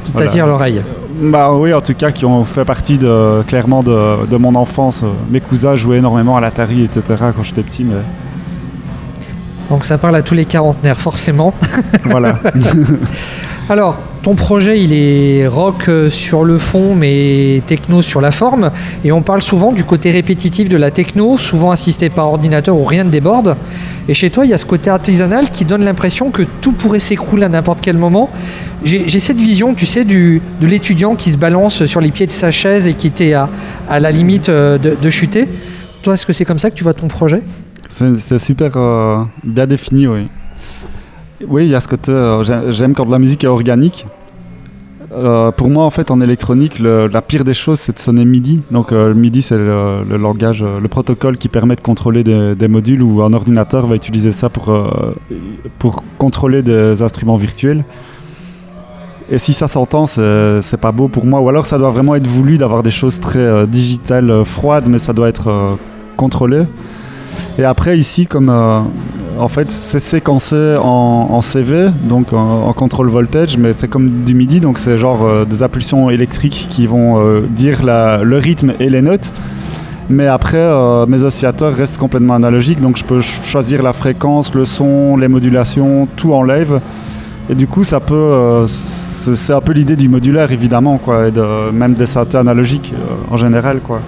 qui Voilà. l'oreille bah oui, en tout cas, qui ont fait partie de, clairement de, de mon enfance. Mes cousins jouaient énormément à l'Atari, etc. quand j'étais petit, mais Donc ça parle à tous les quarantenaires, forcément. voilà. Alors, ton projet, il est rock euh, sur le fond, mais techno sur la forme. Et on parle souvent du côté répétitif de la techno, souvent assisté par ordinateur où rien ne déborde. Et chez toi, il y a ce côté artisanal qui donne l'impression que tout pourrait s'écrouler à n'importe quel moment. J'ai cette vision, tu sais, de l'étudiant qui se balance sur les pieds de sa chaise et qui était à, la limite euh, de, chuter. Toi, est-ce que c'est comme ça que tu vois ton projet? C'est c'est super euh, bien défini, oui. Oui, il y a ce côté. euh, j'ai- J'aime quand la musique est organique. Euh, pour moi, en fait, en électronique, le- la pire des choses, c'est de sonner MIDI. Donc, euh, MIDI, c'est le, langage, euh, le protocole qui permet de contrôler des, modules ou un ordinateur va utiliser ça pour, pour contrôler des instruments virtuels. Et si ça s'entend, c'est pas beau pour moi. Ou alors, ça doit vraiment être voulu d'avoir des choses très digitales, froides, mais ça doit être contrôlé. Et après, ici, comme euh, en fait, c'est séquencé en, CV, donc en, en contrôle voltage, mais c'est comme du MIDI, donc c'est genre euh, des impulsions électriques qui vont euh, dire le rythme et les notes. Mais après, mes oscillateurs restent complètement analogiques, donc je peux ch- choisir la fréquence, le son, les modulations, tout en live. Et du coup, ça peut, c'est un peu l'idée du modulaire évidemment, quoi, et même des synthés analogiques en général, quoi.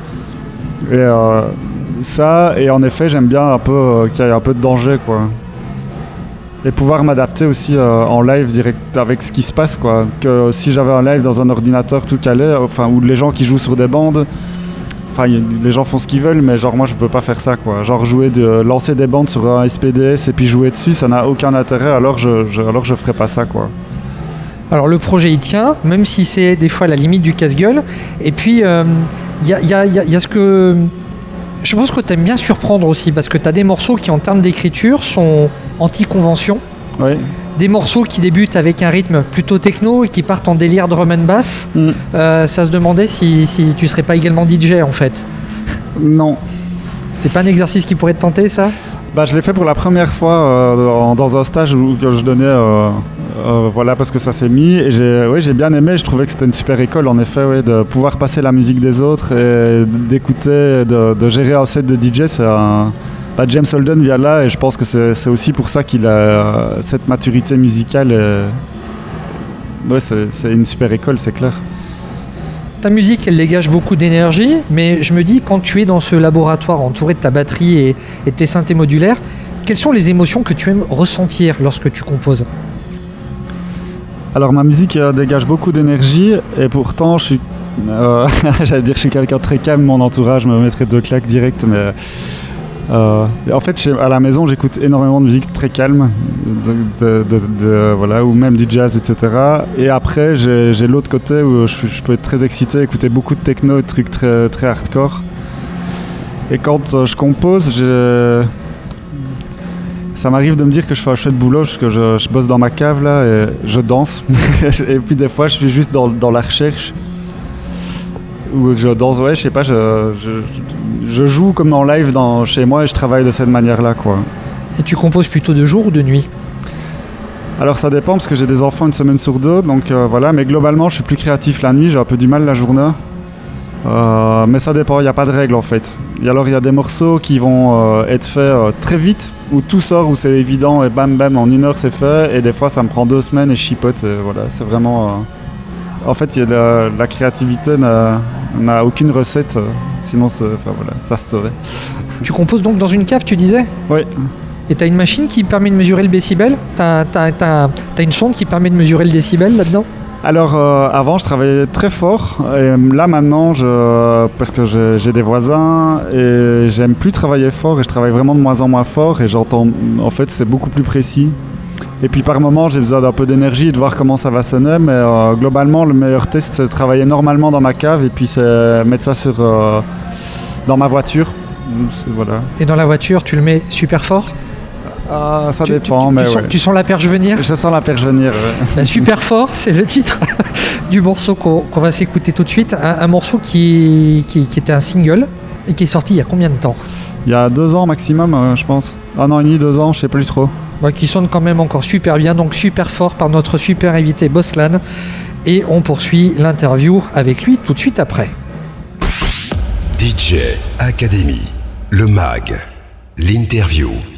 Ça, et en effet, j'aime bien un peu euh, qu'il y ait un peu de danger, quoi. Et pouvoir m'adapter aussi euh, en live direct avec ce qui se passe, quoi. Que si j'avais un live dans un ordinateur tout calé, enfin, ou les gens qui jouent sur des bandes, enfin, y- les gens font ce qu'ils veulent, mais genre moi je peux pas faire ça, quoi. Genre jouer, de, lancer des bandes sur un SPDS et puis jouer dessus, ça n'a aucun intérêt, alors je, je, alors je ferais pas ça, quoi. Alors le projet il tient, même si c'est des fois la limite du casse-gueule. Et puis euh, il y, y y y a ce que... Je pense que tu aimes bien surprendre aussi, parce que tu as des morceaux qui en termes d'écriture sont anti-convention. Oui. Des morceaux qui débutent avec un rythme plutôt techno et qui partent en délire drum and bass. Mm. Euh, ça se demandait si, si tu serais pas également DJ en fait. Non. C'est pas un exercice qui pourrait te tenter ça? Bah, je l'ai fait pour la première fois euh, dans, un stage où, que je donnais, euh, euh, voilà, parce que ça s'est mis. Et j'ai, bien aimé. Je trouvais que c'était une super école, en effet, de pouvoir passer la musique des autres et d'écouter, de, gérer un set de DJ. Bah, James Holden vient là, et je pense que c'est, aussi pour ça qu'il a cette maturité musicale. c'est une super école, c'est clair. Ta musique, elle dégage beaucoup d'énergie, mais je me dis, quand tu es dans ce laboratoire entouré de ta batterie et, de tes synthés modulaires, quelles sont les émotions que tu aimes ressentir lorsque tu composes Alors ma musique euh, dégage beaucoup d'énergie et pourtant je suis, euh, j'allais je suis quelqu'un très calme, mon entourage me mettrait deux claques direct, mais euh, en fait à la maison j'écoute énormément de musique très calme, voilà, ou même du jazz, etc. Et après j'ai l'autre côté où je, peux être très excité, écouter beaucoup de techno de trucs très, très hardcore. Et quand euh, je compose, ça m'arrive de me dire que je fais un chouette boulot parce que je, bosse dans ma cave là et je danse. et puis des fois je suis juste dans, la recherche. Ou je danse, ouais, je sais pas, je joue comme en live dans, chez moi et je travaille de cette manière-là quoi. Et tu composes plutôt de jour ou de nuit? Alors ça dépend parce que j'ai des enfants une semaine sur deux, donc euh, voilà, mais globalement je suis plus créatif la nuit, j'ai un peu du mal la journée. Euh, mais ça dépend, il n'y a pas de règle en fait. Et alors il y a des morceaux qui vont euh, être faits très vite, où tout sort, où c'est évident et bam bam, en une heure c'est fait. Et des fois ça me prend deux semaines et je chipote. et voilà, c'est vraiment. En fait, y a la, la créativité n'a aucune recette, sinon c'est- enfin, voilà, ça se saurait. Tu composes donc dans une cave, tu disais Oui, Et t'as une machine qui permet de mesurer le décibel t'as- t'as une sonde qui permet de mesurer le décibel là-dedans Alors euh, avant je travaillais très fort et là maintenant je parce que j'ai des voisins et j'aime plus travailler fort et je travaille vraiment de moins en moins fort et j'entends en fait c'est beaucoup plus précis. Et puis par moment j'ai besoin d'un peu d'énergie et de voir comment ça va sonner mais euh, globalement le meilleur test c'est de travailler normalement dans ma cave et puis c'est mettre ça sur euh, dans ma voiture. Voilà. Et dans la voiture, tu le mets super fort? Ah, ça tu, dépend tu- mais tu sens, ouais. tu sens la perche venir? Je sens la perche venir. ouais. Bah, Super fort, c'est le titre du morceau qu'on va s'écouter tout de suite. Un, un morceau qui, qui, qui était un single et qui est sorti il y a combien de temps? Il y a deux ans maximum euh, je pense. Un an et demi, deux ans, je sais plus trop. Qui sonne quand même encore super bien, donc super fort par notre super invité Boslan. Et on poursuit l'interview avec lui tout de suite après. DJ Academy, le MAG, l'interview.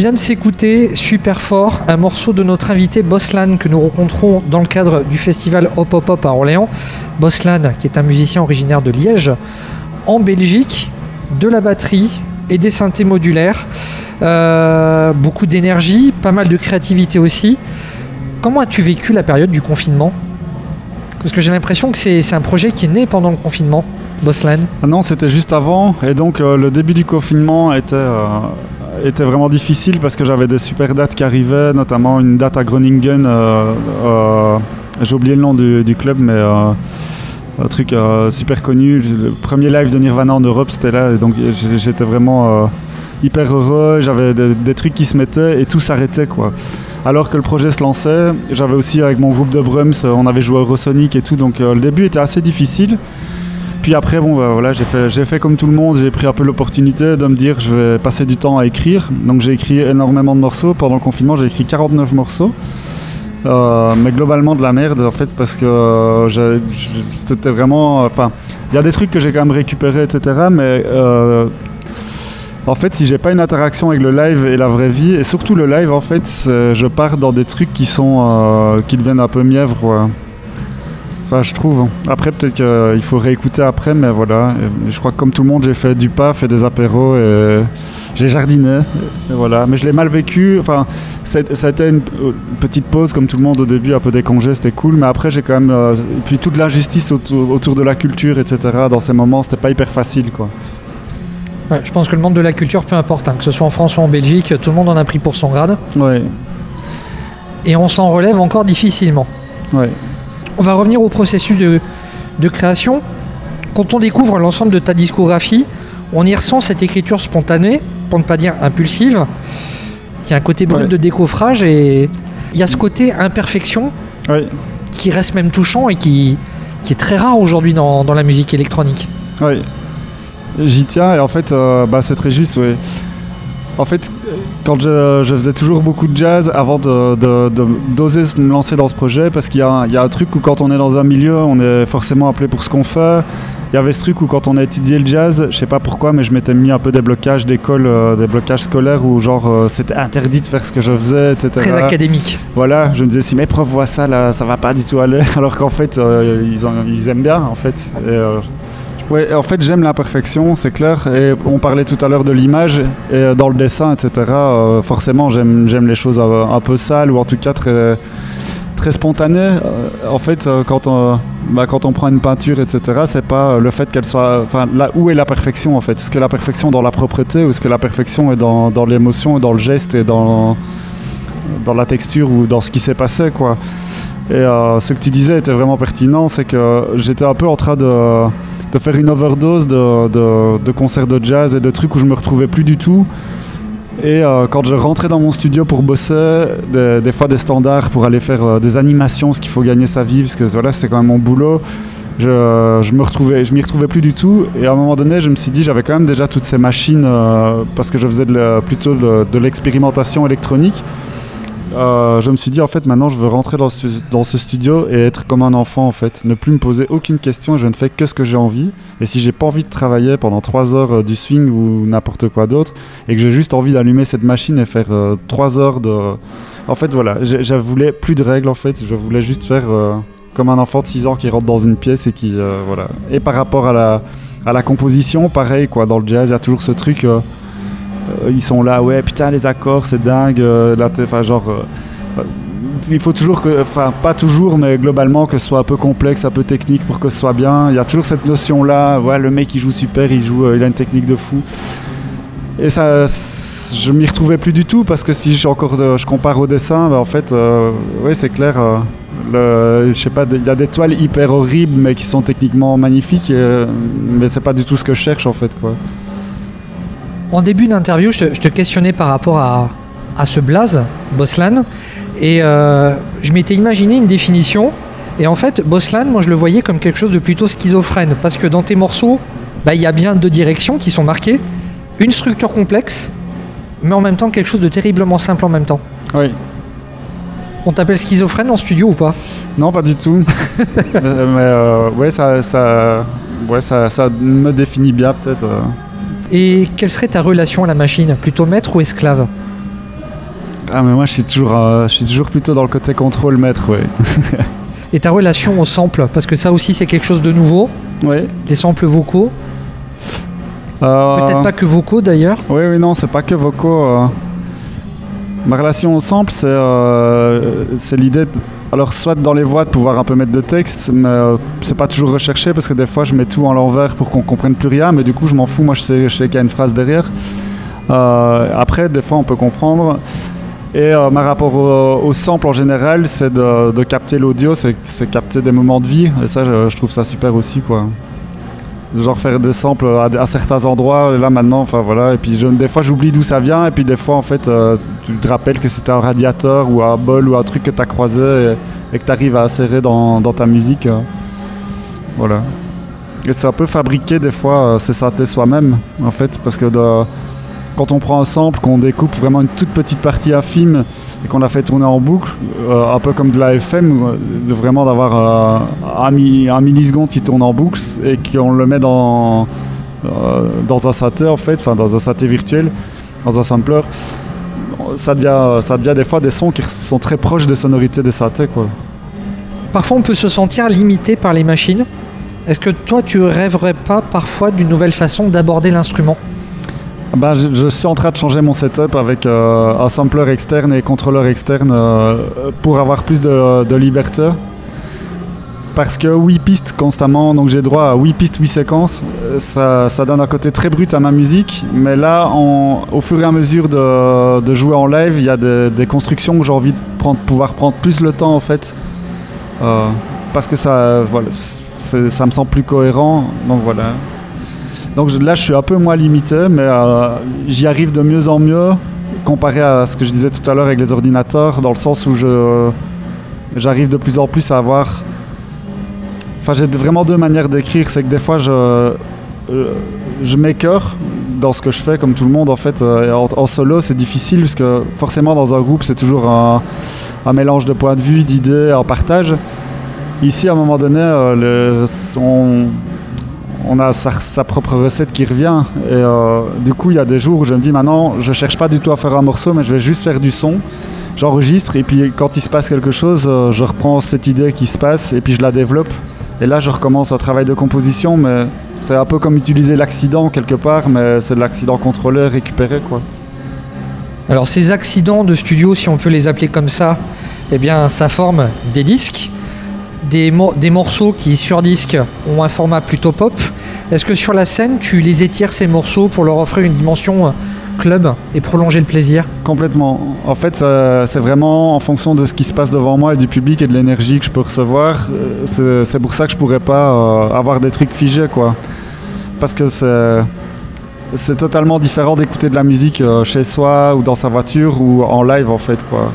Vient de s'écouter super fort un morceau de notre invité Boslan que nous rencontrons dans le cadre du festival Hop Hop Hop à Orléans. Boslan, qui est un musicien originaire de Liège, en Belgique, de la batterie et des synthés modulaires. Euh, beaucoup d'énergie, pas mal de créativité aussi. Comment as-tu vécu la période du confinement? Parce que j'ai l'impression que c'est un projet qui est né pendant le confinement, Boslan. Ah non, c'était juste avant. Et donc, euh, le début du confinement était, euh, était vraiment difficile parce que j'avais des super dates qui arrivaient, notamment une date à Groningen. euh, euh, J'ai oublié le nom du, club, mais euh, un truc super connu. Le premier live de Nirvana en Europe, c'était là. Donc, j'étais vraiment hyper heureux. J'avais des, trucs qui se mettaient et tout s'arrêtait, quoi. Alors que le projet se lançait, j'avais aussi avec mon groupe de Brums, on avait joué Eurosonic et tout, donc le début était assez difficile. Puis après, bon, bah, voilà, j'ai fait, comme tout le monde, j'ai pris un peu l'opportunité de me dire je vais passer du temps à écrire. Donc j'ai écrit énormément de morceaux. Pendant le confinement, j'ai écrit 49 morceaux. Euh, mais globalement de la merde en fait parce que euh, c'était vraiment enfin il y a des trucs que j'ai quand même récupérés etc mais euh, en fait si j'ai pas une interaction avec le live et la vraie vie et surtout le live en fait je pars dans des trucs qui sont qui deviennent un peu mièvres. Enfin, je trouve. Après, peut-être qu'il faut réécouter après, mais voilà. Et je crois que comme tout le monde, j'ai fait du pas, fait des apéros et j'ai jardiné. Et voilà. Mais je l'ai mal vécu. Enfin, ça a été une euh, petite pause, comme tout le monde au début, un peu des congés, c'était cool. Mais après, j'ai quand même. euh, et puis toute l'injustice autour, autour de la culture, etc. Dans ces moments, c'était pas hyper facile, quoi. Ouais, je pense que le monde de la culture, peu importe, hein, que ce soit en France ou en Belgique, tout le monde en a pris pour son grade. Ouais, Et on s'en relève encore difficilement. ouais. On va revenir au processus de, de création. Quand on découvre l'ensemble de ta discographie, on y ressent cette écriture spontanée, pour ne pas dire impulsive, qui a un côté brut Ouais. de décoffrage et il y a ce côté imperfection Ouais, qui reste même touchant et qui, qui est très rare aujourd'hui dans, dans la musique électronique. ouais. J'y tiens et en fait, euh, bah, c'est très juste, ouais. En fait, quand je, je faisais toujours beaucoup de jazz avant de, de- de- d'oser se me lancer dans ce projet, parce qu'il y a, un- il y a un truc où quand on est dans un milieu, on est forcément appelé pour ce qu'on fait. Il y avait ce truc où quand on a étudié le jazz, je sais pas pourquoi, mais je m'étais mis un peu des blocages d'école, euh, des blocages scolaires où genre euh, c'était interdit de faire ce que je faisais, etc. Très académique. Voilà, je me disais si mes profs voient ça là, ça va pas du tout aller, alors qu'en fait euh, ils, en- ils aiment bien en fait. Et, ouais, en fait j'aime l'imperfection, c'est clair. Et on parlait tout à l'heure de l'image et euh, dans le dessin, etc. euh, forcément j'aime j'aime les choses un peu sales ou en tout cas très spontanées. Euh, en fait quand on bah, quand on prend une peinture, etc. C'est pas le fait qu'elle soit, enfin là où est la perfection en fait? Est-ce que la perfection dans la propreté ou est-ce que la perfection est dans, dans l'émotion, dans le geste et dans dans la texture ou dans ce qui s'est passé quoi? Et ce que tu disais était vraiment pertinent, c'est que j'étais un peu en train de, de faire une overdose de, de- concerts de jazz et de trucs où je me retrouvais plus du tout. Et euh, quand je rentrais dans mon studio pour bosser, des, fois des standards pour aller faire euh, des animations, ce qu'il faut gagner sa vie, parce que c'est quand même mon boulot. Je, je me retrouvais, m'y retrouvais plus du tout. Et à un moment donné, je me suis dit, j'avais quand même déjà toutes ces machines euh, parce que je faisais plutôt de l'expérimentation électronique. Euh, je me suis dit en fait maintenant je veux rentrer dans ce, studio et être comme un enfant en fait, ne plus me poser aucune question je ne fais que ce que j'ai envie. Et si j'ai pas envie de travailler pendant 3 heures euh, du swing ou n'importe quoi d'autre et que j'ai juste envie d'allumer cette machine et faire 3 heures de... En fait voilà, je voulais plus de règles en fait, je voulais juste faire euh, comme un enfant de 6 ans qui rentre dans une pièce et qui... euh, voilà. Et par rapport à la, à la composition, pareil quoi, dans le jazz il y a toujours ce truc... euh, ils sont là, ouais, putain, les accords, c'est dingue. euh, là, enfin, genre, euh, il faut toujours que, enfin, pas toujours, mais globalement, que ce soit un peu complexe, un peu technique pour que ce soit bien. Il y a toujours cette notion-là, ouais, le mec, il joue super, il joue, il a une technique de fou. Et ça, je m'y retrouvais plus du tout parce que si je, encore je compare au dessin, bah, en fait, ouais, c'est clair. je sais pas, il y a des toiles hyper horribles, mais qui sont techniquement magnifiques, et, mais c'est pas du tout ce que je cherche en fait, quoi. En début d'interview, je te, je te questionnais par rapport à, à ce blaze, Boslan, et euh, je m'étais imaginé une définition. Et en fait, Boslan, moi je le voyais comme quelque chose de plutôt schizophrène, parce que dans tes morceaux, bah, il y a bien deux directions qui sont marquées, une structure complexe, mais en même temps quelque chose de terriblement simple en même temps. Oui. On t'appelle schizophrène en studio ou pas? Non, pas du tout. mais mais, euh, ouais, ça, ça, ouais ça, ça me définit bien peut-être. euh. Et quelle serait ta relation à la machine Plutôt maître ou esclave Ah mais moi je suis toujours, euh, je suis toujours plutôt dans le côté contrôle maître, oui. Et ta relation au sample, parce que ça aussi c'est quelque chose de nouveau, oui. les samples vocaux, Euh, peut-être pas que vocaux d'ailleurs. Oui, oui, non, c'est pas que vocaux. euh. Ma relation au sample, c'est euh, c'est l'idée, de- alors soit dans les voix de pouvoir un peu mettre de texte, mais euh, c'est pas toujours recherché parce que des fois je mets tout en l'envers pour qu'on comprenne plus rien, mais du coup je m'en fous, moi je sais, qu'il y a une phrase derrière. Euh, après, des fois on peut comprendre. Et euh, ma rapport au, sample en général, c'est de, capter l'audio, c'est c'est capter des moments de vie, et ça je, je trouve ça super aussi quoi genre faire des samples à, certains endroits là maintenant enfin voilà et puis des fois j'oublie d'où ça vient et puis des fois en fait euh, tu te rappelles que c'était un radiateur ou un bol ou un truc que tu as croisé et, que tu arrives à insérer dans, ta musique euh. voilà et c'est un peu fabriquer des fois euh, ces synthés soi-même en fait parce que quand on prend un sample qu'on découpe vraiment une toute petite partie infime et qu'on la fait tourner en boucle euh, un peu comme de la FM euh, de vraiment d'avoir euh, un, mi- un milliseconde qui tourne en boucle et qu'on le met dans dans un synthé en fait enfin dans un synthé virtuel dans un sampler ça devient, ça devient des fois des sons qui sont très proches des sonorités des synthés quoi. Parfois on peut se sentir limité par les machines. Est-ce que toi tu rêverais pas parfois d'une nouvelle façon d'aborder l'instrument? Ben, je, suis en train de changer mon setup avec euh, un sampler externe et contrôleur externe euh, pour avoir plus de, liberté. Parce que 8 pistes constamment, donc j'ai droit à 8 pistes, 8 séquences, ça, ça donne un côté très brut à ma musique. Mais là, au fur et à mesure de, de jouer en live, il y a des, constructions où j'ai envie de pouvoir prendre plus le temps en fait. Euh, parce que ça, voilà, ça me semble plus cohérent. Donc voilà. Donc là, je suis un peu moins limité, mais euh, j'y arrive de mieux en mieux comparé à ce que je disais tout à l'heure avec les ordinateurs, dans le sens où j'arrive de plus en plus à avoir. Enfin, j'ai vraiment deux manières d'écrire. C'est que des fois, je euh, je m'écœure dans ce que je fais, comme tout le monde en fait. Euh, en, solo, c'est difficile parce que forcément, dans un groupe, c'est toujours un, mélange de points de vue, d'idées, un partage. Ici, à un moment donné, on, on a sa, propre recette qui revient. Et euh, du coup, il y a des jours où je me dis maintenant, je cherche pas du tout à faire un morceau, mais je vais juste faire du son. J'enregistre et puis quand il se passe quelque chose, euh, je reprends cette idée qui se passe et puis je la développe. Et là, je recommence un travail de composition, mais c'est un peu comme utiliser l'accident quelque part, mais c'est de l'accident contrôlé, récupéré, quoi. Alors ces accidents de studio, si on peut les appeler comme ça, eh bien ça forme des disques, des, mo- des morceaux qui sur disque ont un format plutôt pop. Est-ce que sur la scène, tu les étires ces morceaux pour leur offrir une dimension euh, club et prolonger le plaisir? Complètement. En fait, c'est vraiment en fonction de ce qui se passe devant moi et du public et de l'énergie que je peux recevoir. Euh, C'est pour ça que je pourrais pas euh, avoir des trucs figés, quoi. Parce que c'est totalement différent d'écouter de la musique chez soi ou dans sa voiture ou en live, en fait, quoi.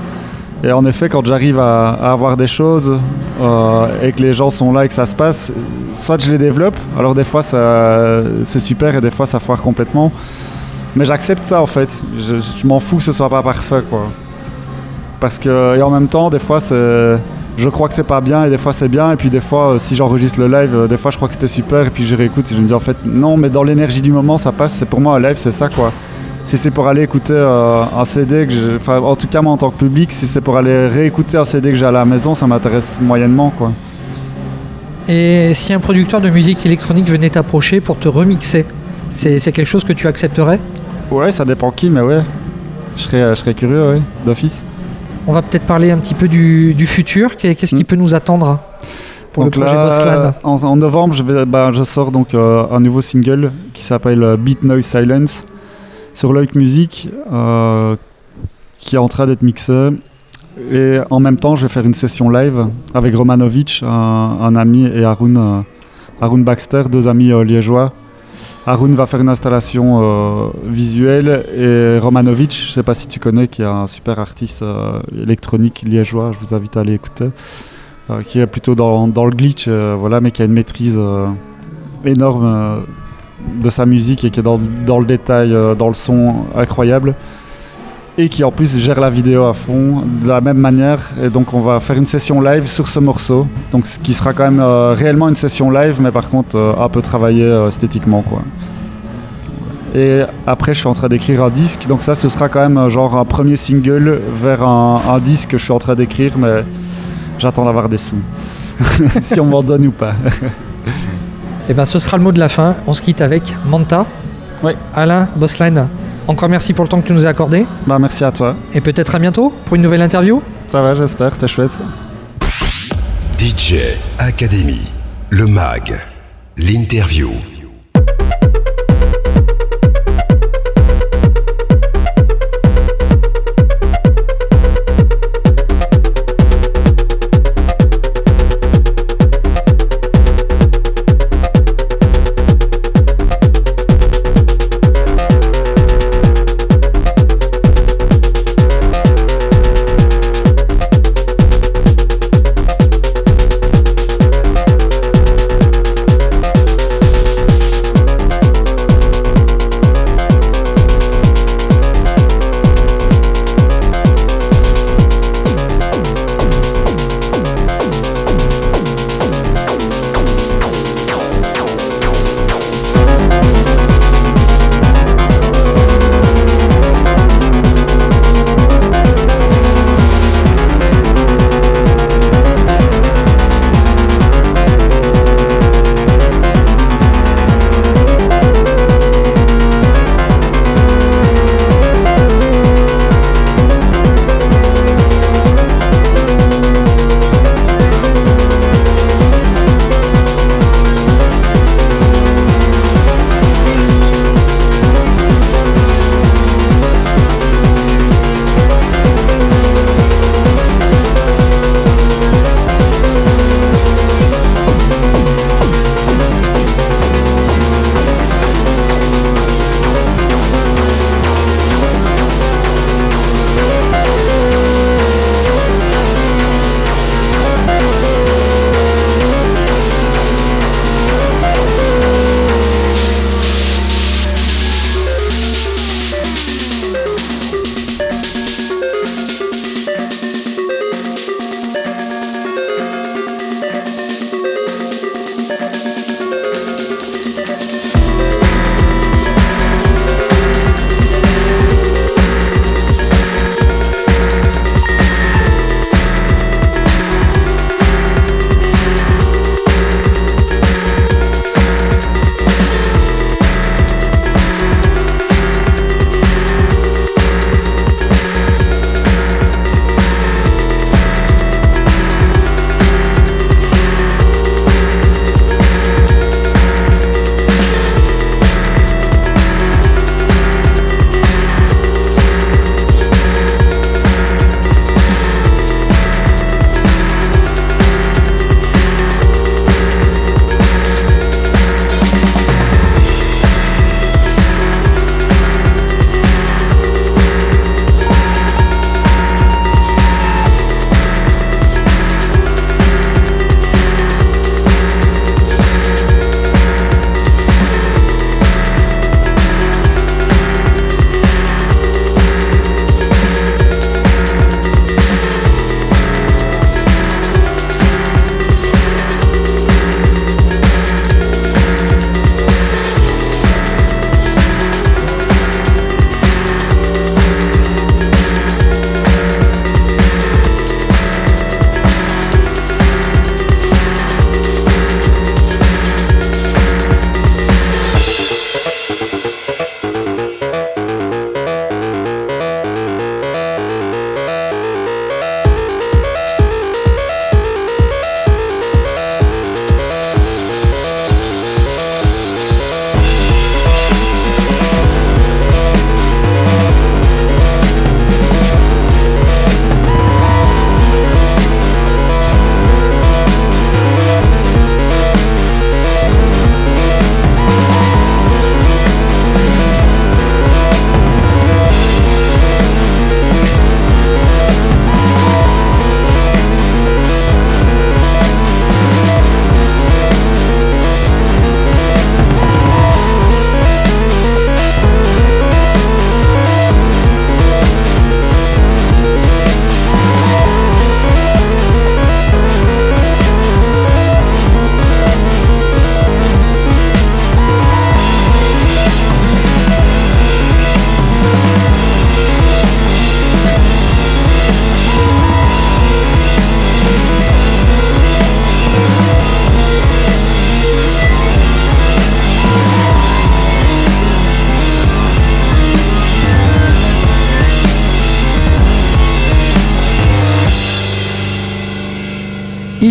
Et en effet, quand j'arrive à, avoir des choses euh, et que les gens sont là et que ça se passe, soit je les développe, alors des fois c'est super et des fois ça foire complètement. Mais j'accepte ça en fait. Je, je m'en fous que ce soit pas parfait quoi. Parce que et en même temps, des fois je crois que c'est pas bien et des fois c'est bien et puis des fois euh, si j'enregistre le live, euh, des fois je crois que c'était super et puis je réécoute et je me dis en fait non mais dans l'énergie du moment ça passe. C'est pour moi un live c'est ça quoi. Si c'est pour aller écouter euh, un CD que j'ai, enfin en tout cas moi en tant que public, si c'est pour aller réécouter un CD que j'ai à la maison, ça m'intéresse moyennement quoi. Et si un producteur de musique électronique venait t'approcher pour te remixer, c'est c'est quelque chose que tu accepterais? Ouais, ça dépend qui, mais ouais, je serais, je serais curieux, ouais, d'office. On va peut-être parler un petit peu du, du futur. Qu'est- Qu'est-ce qui Mm. peut nous attendre pour Donc le projet là, en, en novembre, je, vais, bah, je sors donc euh, un nouveau single qui s'appelle euh, Beat Noise Silence sur Loic Music, euh, qui est en train d'être mixé. Et en même temps, je vais faire une session live avec Romanovic, un, ami, et Haroun, euh, Haroun Baxter, deux amis euh, liégeois. Haroun va faire une installation euh, visuelle et Romanovic, je ne sais pas si tu connais, qui est un super artiste électronique liégeois, je vous invite à aller écouter, qui est plutôt dans, dans le glitch, voilà, mais qui a une maîtrise énorme de sa musique et qui est dans, le détail, euh, dans le son incroyable. Et qui en plus gère la vidéo à fond de la même manière. Et donc on va faire une session live sur ce morceau. Donc ce qui sera quand même euh, réellement une session live, mais par contre euh, un peu travaillé esthétiquement. Quoi. Et après, je suis en train d'écrire un disque. Donc ça, ce sera quand même genre un premier single vers un, un disque que je suis en train d'écrire, mais j'attends d'avoir des sous. si on m'en donne ou pas. Et ben ce sera le mot de la fin. On se quitte avec Manta. Oui. Alain Bosline, encore merci pour le temps que tu nous as accordé. Bah, merci à toi. Et peut-être à bientôt pour une nouvelle interview. Ça va, j'espère, c'était chouette. DJ Academy, le MAG, l'interview.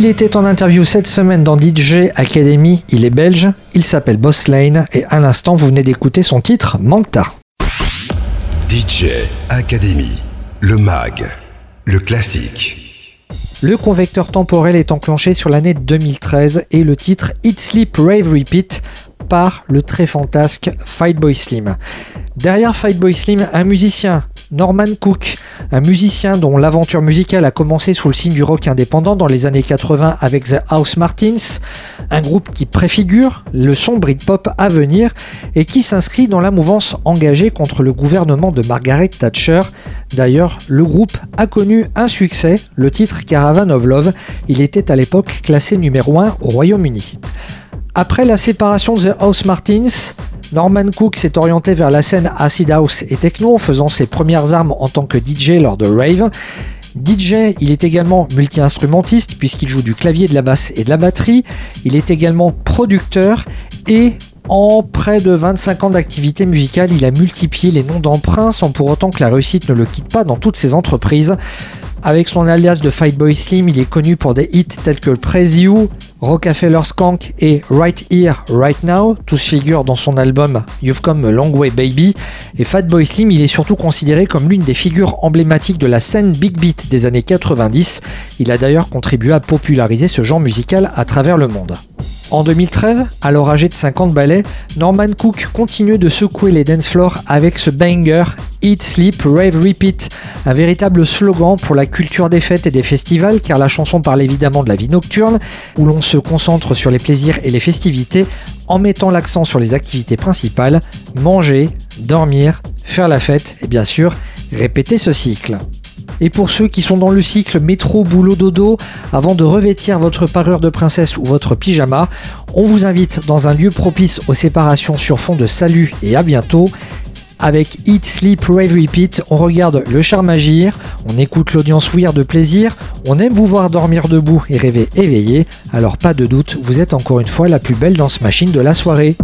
Il était en interview cette semaine dans DJ Academy, il est belge, il s'appelle Boss Lane et à l'instant vous venez d'écouter son titre Manta. DJ Academy, le mag, le classique. Le convecteur temporel est enclenché sur l'année 2013 et le titre Eat Sleep Rave Repeat par le très fantasque Boy Slim. Derrière Boy Slim, un musicien, Norman Cook, un musicien dont l'aventure musicale a commencé sous le signe du rock indépendant dans les années 80 avec The House Martins, un groupe qui préfigure le son Britpop à venir et qui s'inscrit dans la mouvance engagée contre le gouvernement de Margaret Thatcher. D'ailleurs, le groupe a connu un succès, le titre Caravan of Love, il était à l'époque classé numéro 1 au Royaume-Uni. Après la séparation de The House Martins, Norman Cook s'est orienté vers la scène acid house et techno, faisant ses premières armes en tant que DJ lors de rave. DJ, il est également multi-instrumentiste puisqu'il joue du clavier, de la basse et de la batterie. Il est également producteur et en près de 25 ans d'activité musicale, il a multiplié les noms d'emprunts sans pour autant que la réussite ne le quitte pas dans toutes ses entreprises. Avec son alias de Fight Boy Slim, il est connu pour des hits tels que Praise You, Rockefeller Skank et Right Here, Right Now. Tous figurent dans son album You've Come a Long Way Baby. Et Fatboy Slim, il est surtout considéré comme l'une des figures emblématiques de la scène Big Beat des années 90. Il a d'ailleurs contribué à populariser ce genre musical à travers le monde. En 2013, alors âgé de 50 ballets, Norman Cook continue de secouer les dance floors avec ce banger Eat, Sleep, Rave, Repeat, un véritable slogan pour la culture des fêtes et des festivals car la chanson parle évidemment de la vie nocturne où l'on se concentre sur les plaisirs et les festivités en mettant l'accent sur les activités principales, manger, dormir, faire la fête et bien sûr répéter ce cycle. Et pour ceux qui sont dans le cycle métro, boulot, dodo, avant de revêtir votre parure de princesse ou votre pyjama, on vous invite dans un lieu propice aux séparations sur fond de salut et à bientôt. Avec Eat, Sleep, Rave, Repeat, on regarde le charme agir, on écoute l'audience ouïr de plaisir, on aime vous voir dormir debout et rêver éveillé, alors pas de doute, vous êtes encore une fois la plus belle danse machine de la soirée.